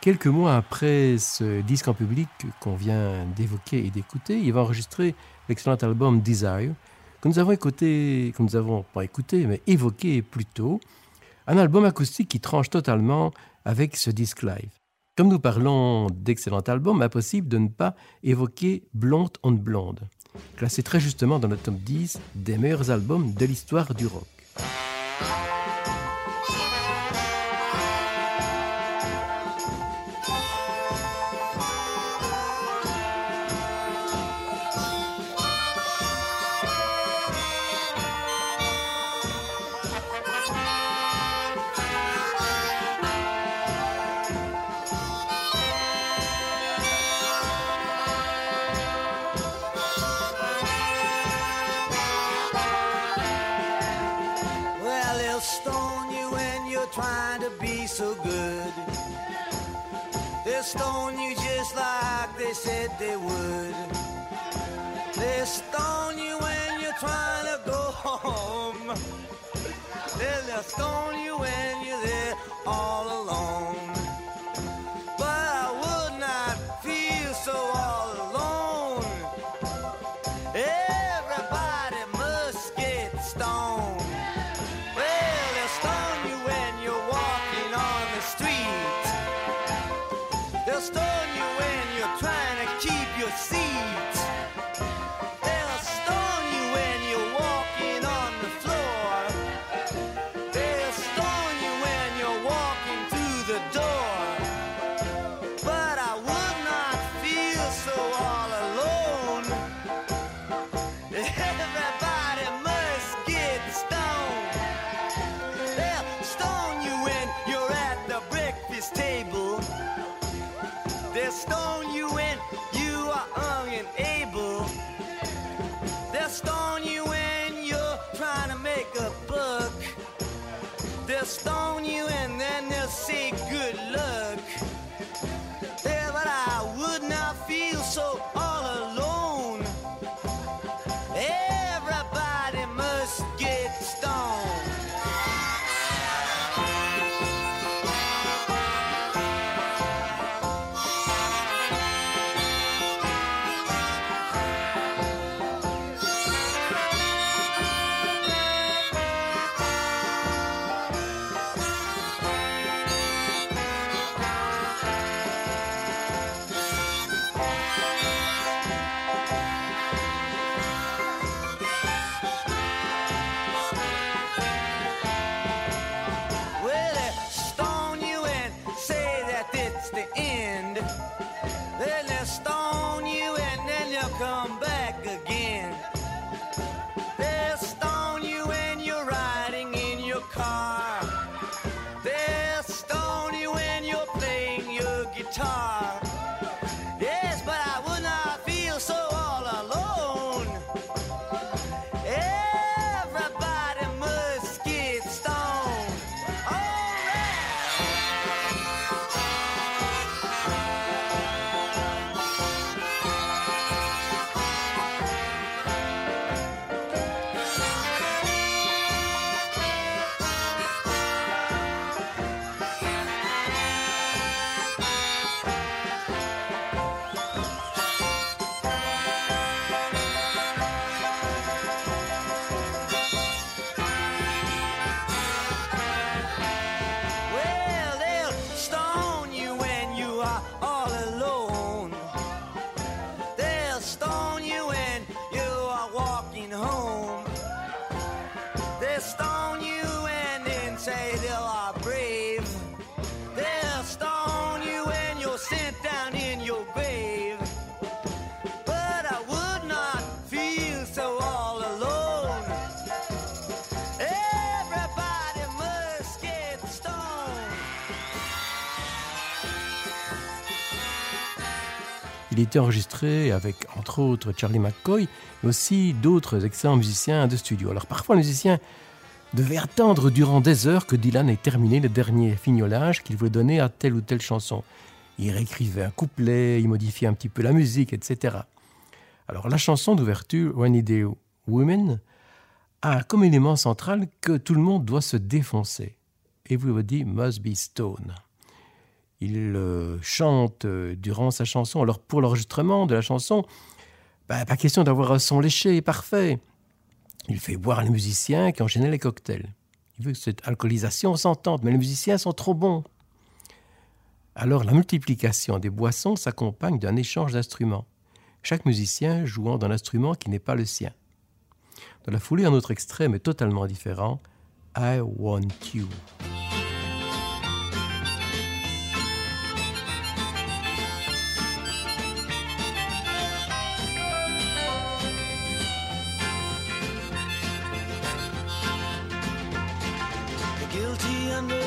quelques mois après ce disque en public qu'on vient d'évoquer et d'écouter, il va enregistrer l'excellent album Desire, que nous avons écouté, que nous avons pas écouté, mais évoqué plus tôt, un album acoustique qui tranche totalement avec ce disque live. Comme nous parlons d'excellent album, impossible de ne pas évoquer Blonde on Blonde, classé très justement dans le top 10 des meilleurs albums de l'histoire du rock. Il était enregistré avec, entre autres, Charlie McCoy, mais aussi d'autres excellents musiciens de studio. Alors parfois, le musicien devait attendre durant des heures que Dylan ait terminé le dernier fignolage qu'il voulait donner à telle ou telle chanson. Il réécrivait un couplet, il modifiait un petit peu la musique, etc. Alors la chanson d'ouverture, Rainy Day Women, a comme élément central que tout le monde doit se défoncer. Everybody Must Be Stone. Il euh, chante euh, durant sa chanson. Alors pour l'enregistrement de la chanson, bah, pas question d'avoir un son léché parfait. Il fait boire les musiciens qui enchaînaient les cocktails. Il veut que cette alcoolisation s'entende, mais les musiciens sont trop bons. Alors la multiplication des boissons s'accompagne d'un échange d'instruments, chaque musicien jouant d'un instrument qui n'est pas le sien. Dans la foulée, un autre extrait, mais totalement différent, I Want You.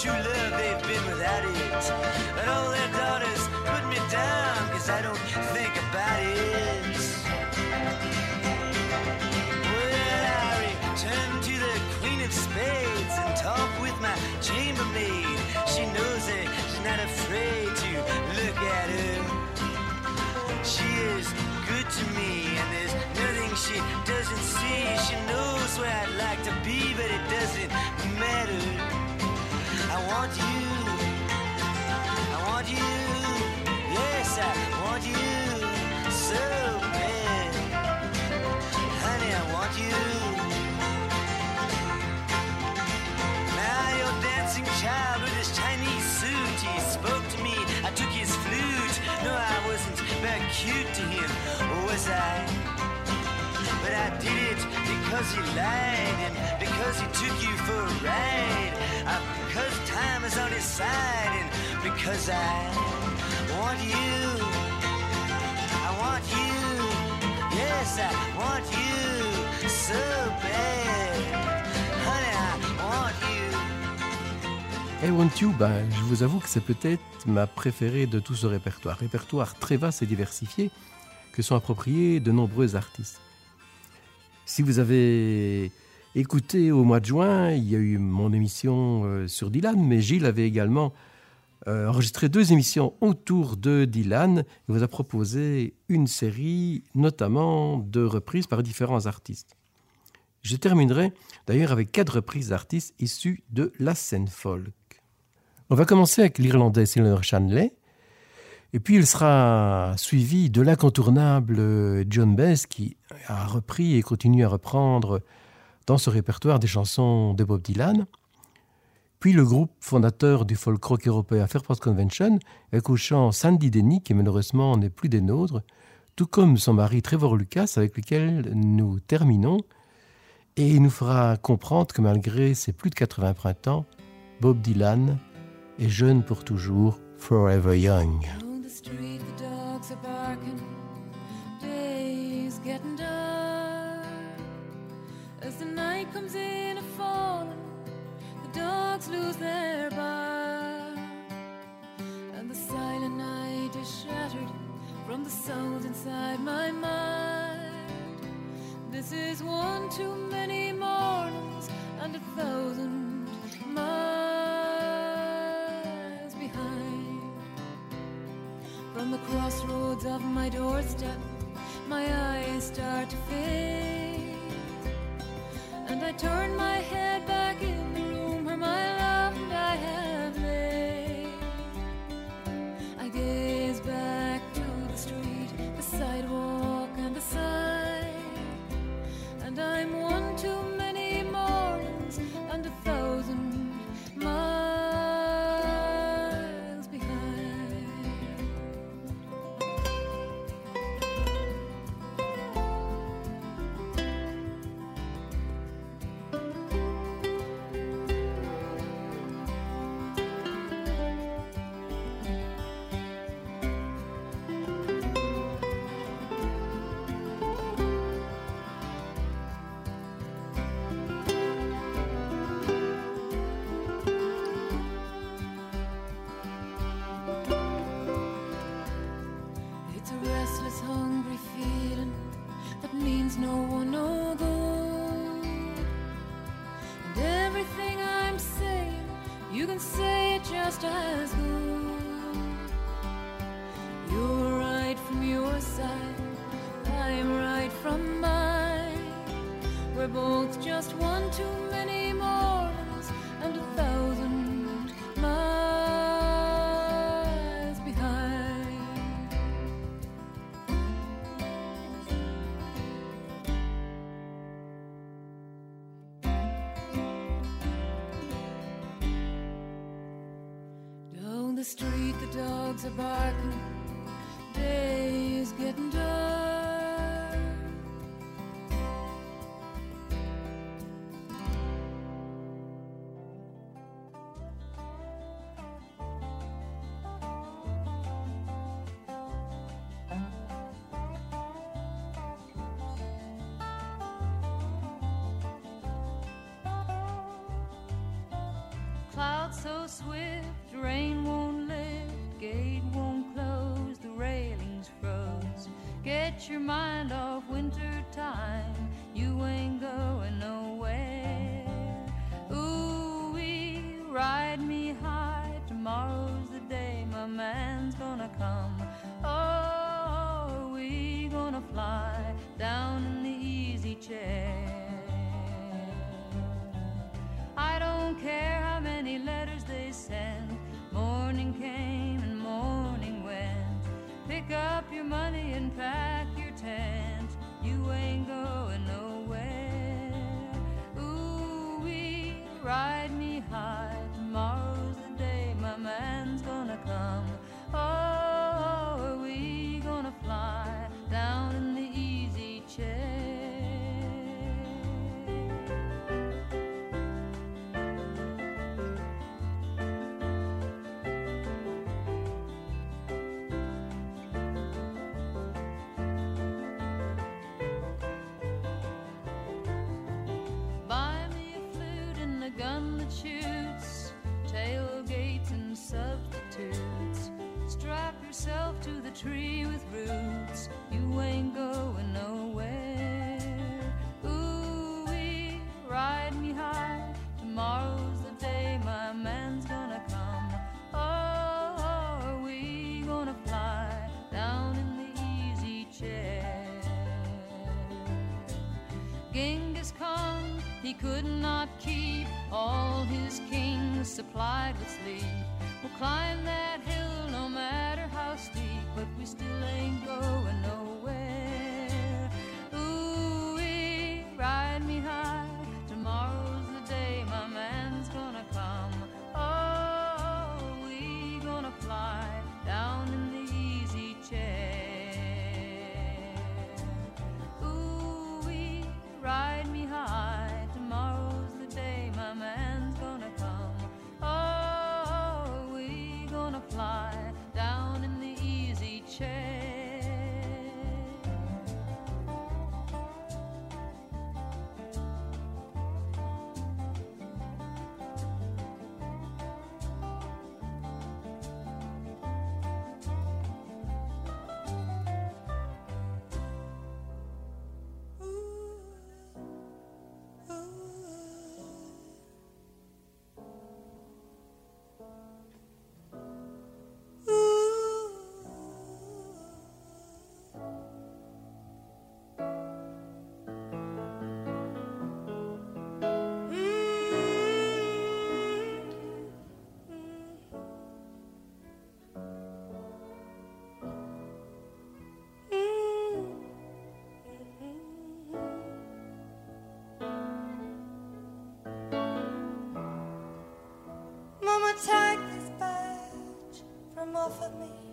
True love, they've been without it. And all their daughters put me down, cause I don't think about it. Well, I return to the Queen of Spades and talk with my chambermaid. She knows it, she's not afraid to look at her. She is good to me, and there's nothing she cute to him, was I? But I did it because he lied and because he took you for a ride. Because time is on his side and because I want you. I want you. Yes, I want you so bad. I Want You, ben, je vous avoue que c'est peut-être ma préférée de tout ce répertoire. Répertoire très vaste et diversifié que sont appropriés de nombreux artistes. Si vous avez écouté au mois de juin, il y a eu mon émission euh, sur Dylan, mais Gilles avait également euh, enregistré deux émissions autour de Dylan. Il vous a proposé une série, notamment de reprises par différents artistes. Je terminerai d'ailleurs avec quatre reprises d'artistes issus de la scène folk. On va commencer avec l'Irlandais Sylvain Shanley, et puis il sera suivi de l'incontournable John Bess qui a repris et continue à reprendre dans ce répertoire des chansons de Bob Dylan. Puis le groupe fondateur du folk rock européen Fairport Convention, avec Sandy Denny, qui malheureusement n'est plus des nôtres, tout comme son mari Trevor Lucas, avec lequel nous terminons. Et il nous fera comprendre que malgré ses plus de 80 printemps, Bob Dylan est jeune pour toujours, forever young. This is one too many mornings and a thousand miles From the crossroads of my doorstep, my eyes start to fade. And I turn my head back in the room where my love and I have made. I gaze back to the street, the sidewalk, and the sign. And I'm one too so swift, rain won't lift, gate won't close, the railing's froze. Get your mind tree with roots, you ain't going nowhere. Ooh, we ride me high. Tomorrow's the day my man's gonna come. Oh, are we gonna fly down in the easy chair? Genghis Khan, he could not keep all his kings supplied with sleep. We'll climb for me.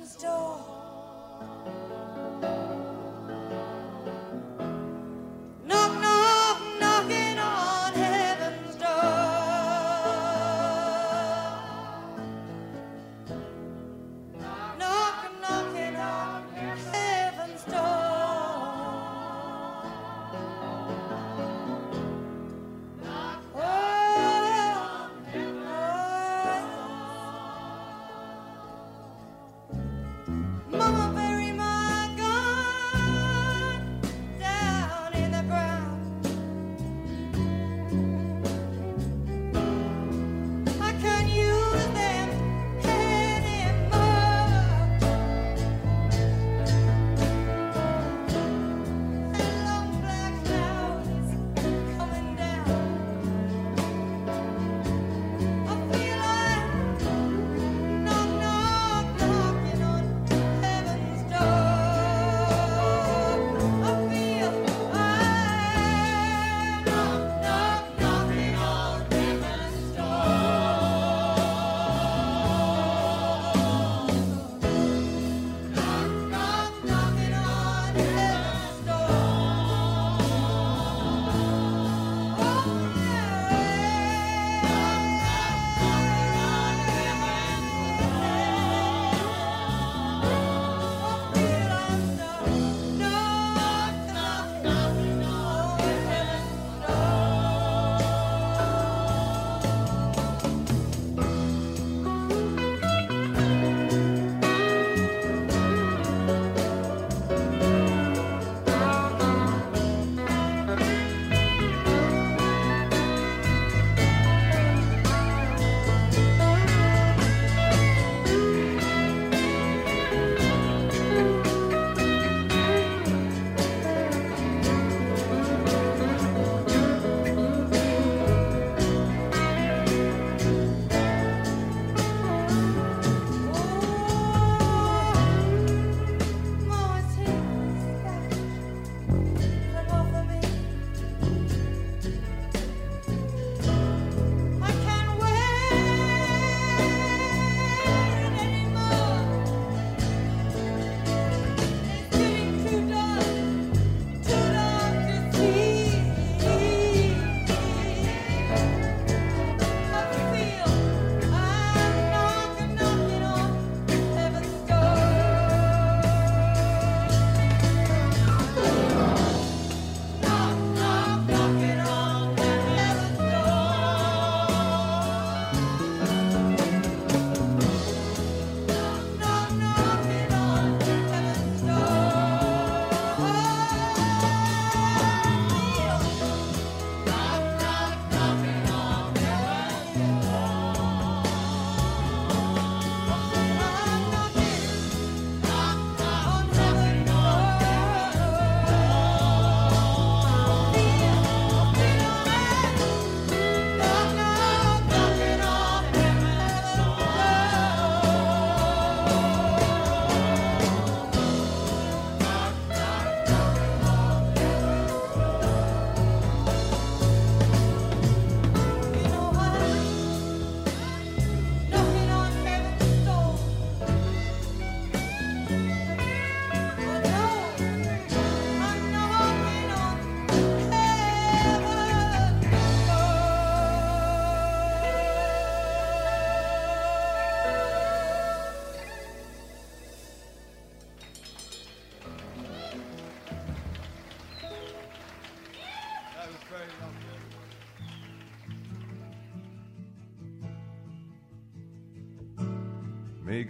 heaven's door.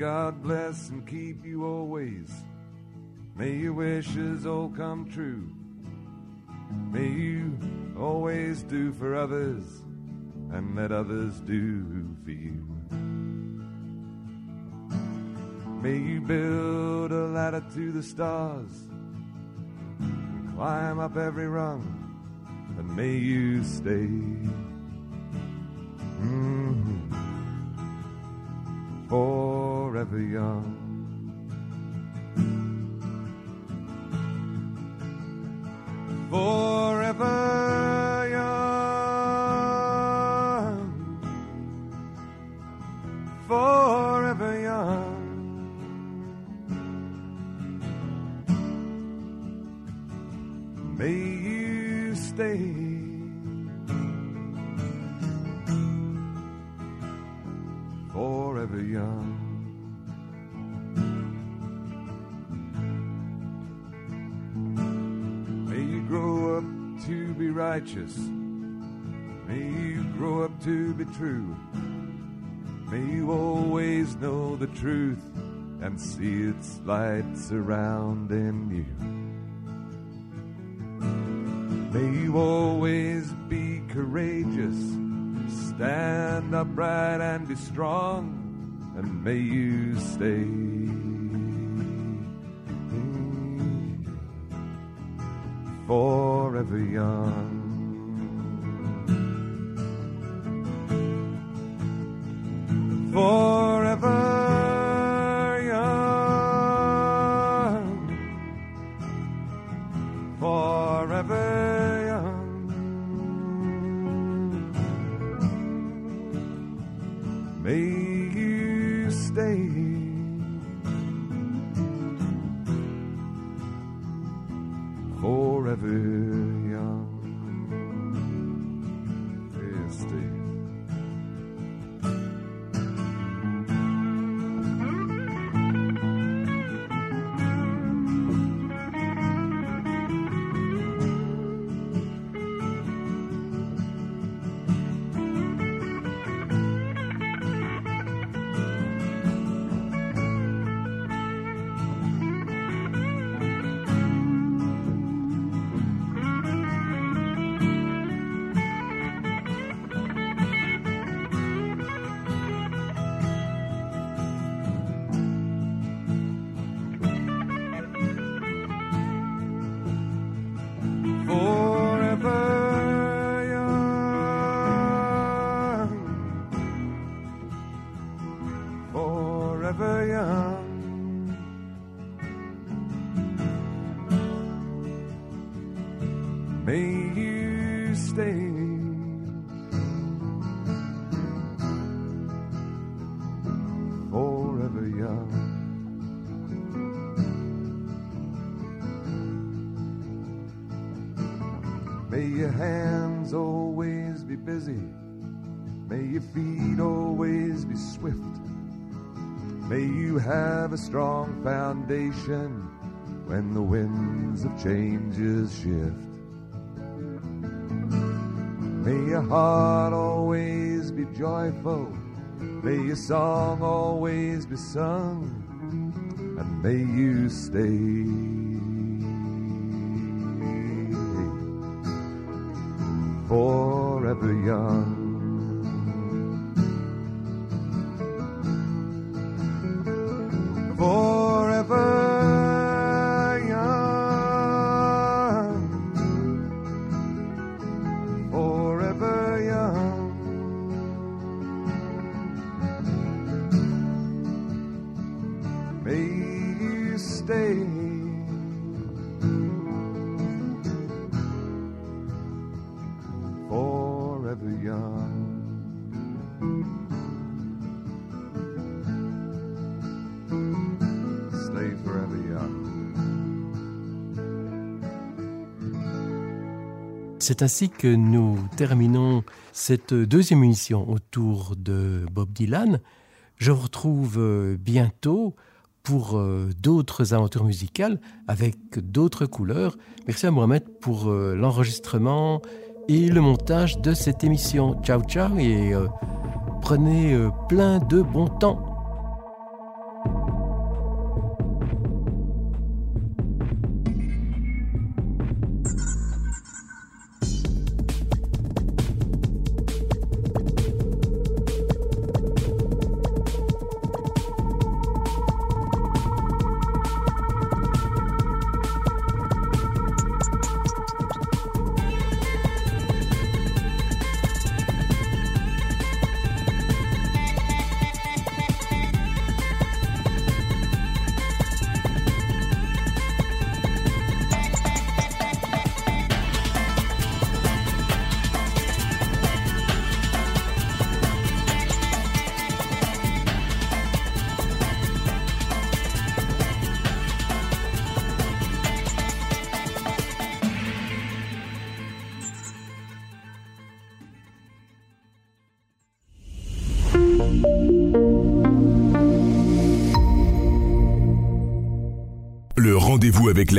God bless and keep you always. May your wishes all come true. May you always do for others and let others do for you. May you build a ladder to the stars and climb up every rung, and may you stay. Mhm. Forever young. Forever young. Forever young. May you stay. Forever young. May you grow up to be righteous. May you grow up to be true. May you always know the truth and see its light surrounding you. May you always be courageous, stand upright and be strong, and may you stay. Forever young. Forever Mm-hmm. Strong foundation when the winds of changes shift. May your heart always be joyful. May your song always be sung. And may you stay. Forever young. C'est ainsi que nous terminons cette deuxième émission autour de Bob Dylan. Je vous retrouve euh, bientôt pour euh, d'autres aventures musicales avec d'autres couleurs. Merci à Mohamed pour euh, l'enregistrement et le montage de cette émission. Ciao ciao et prenez plein de bon temps.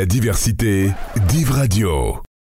La diversité. Div Radio.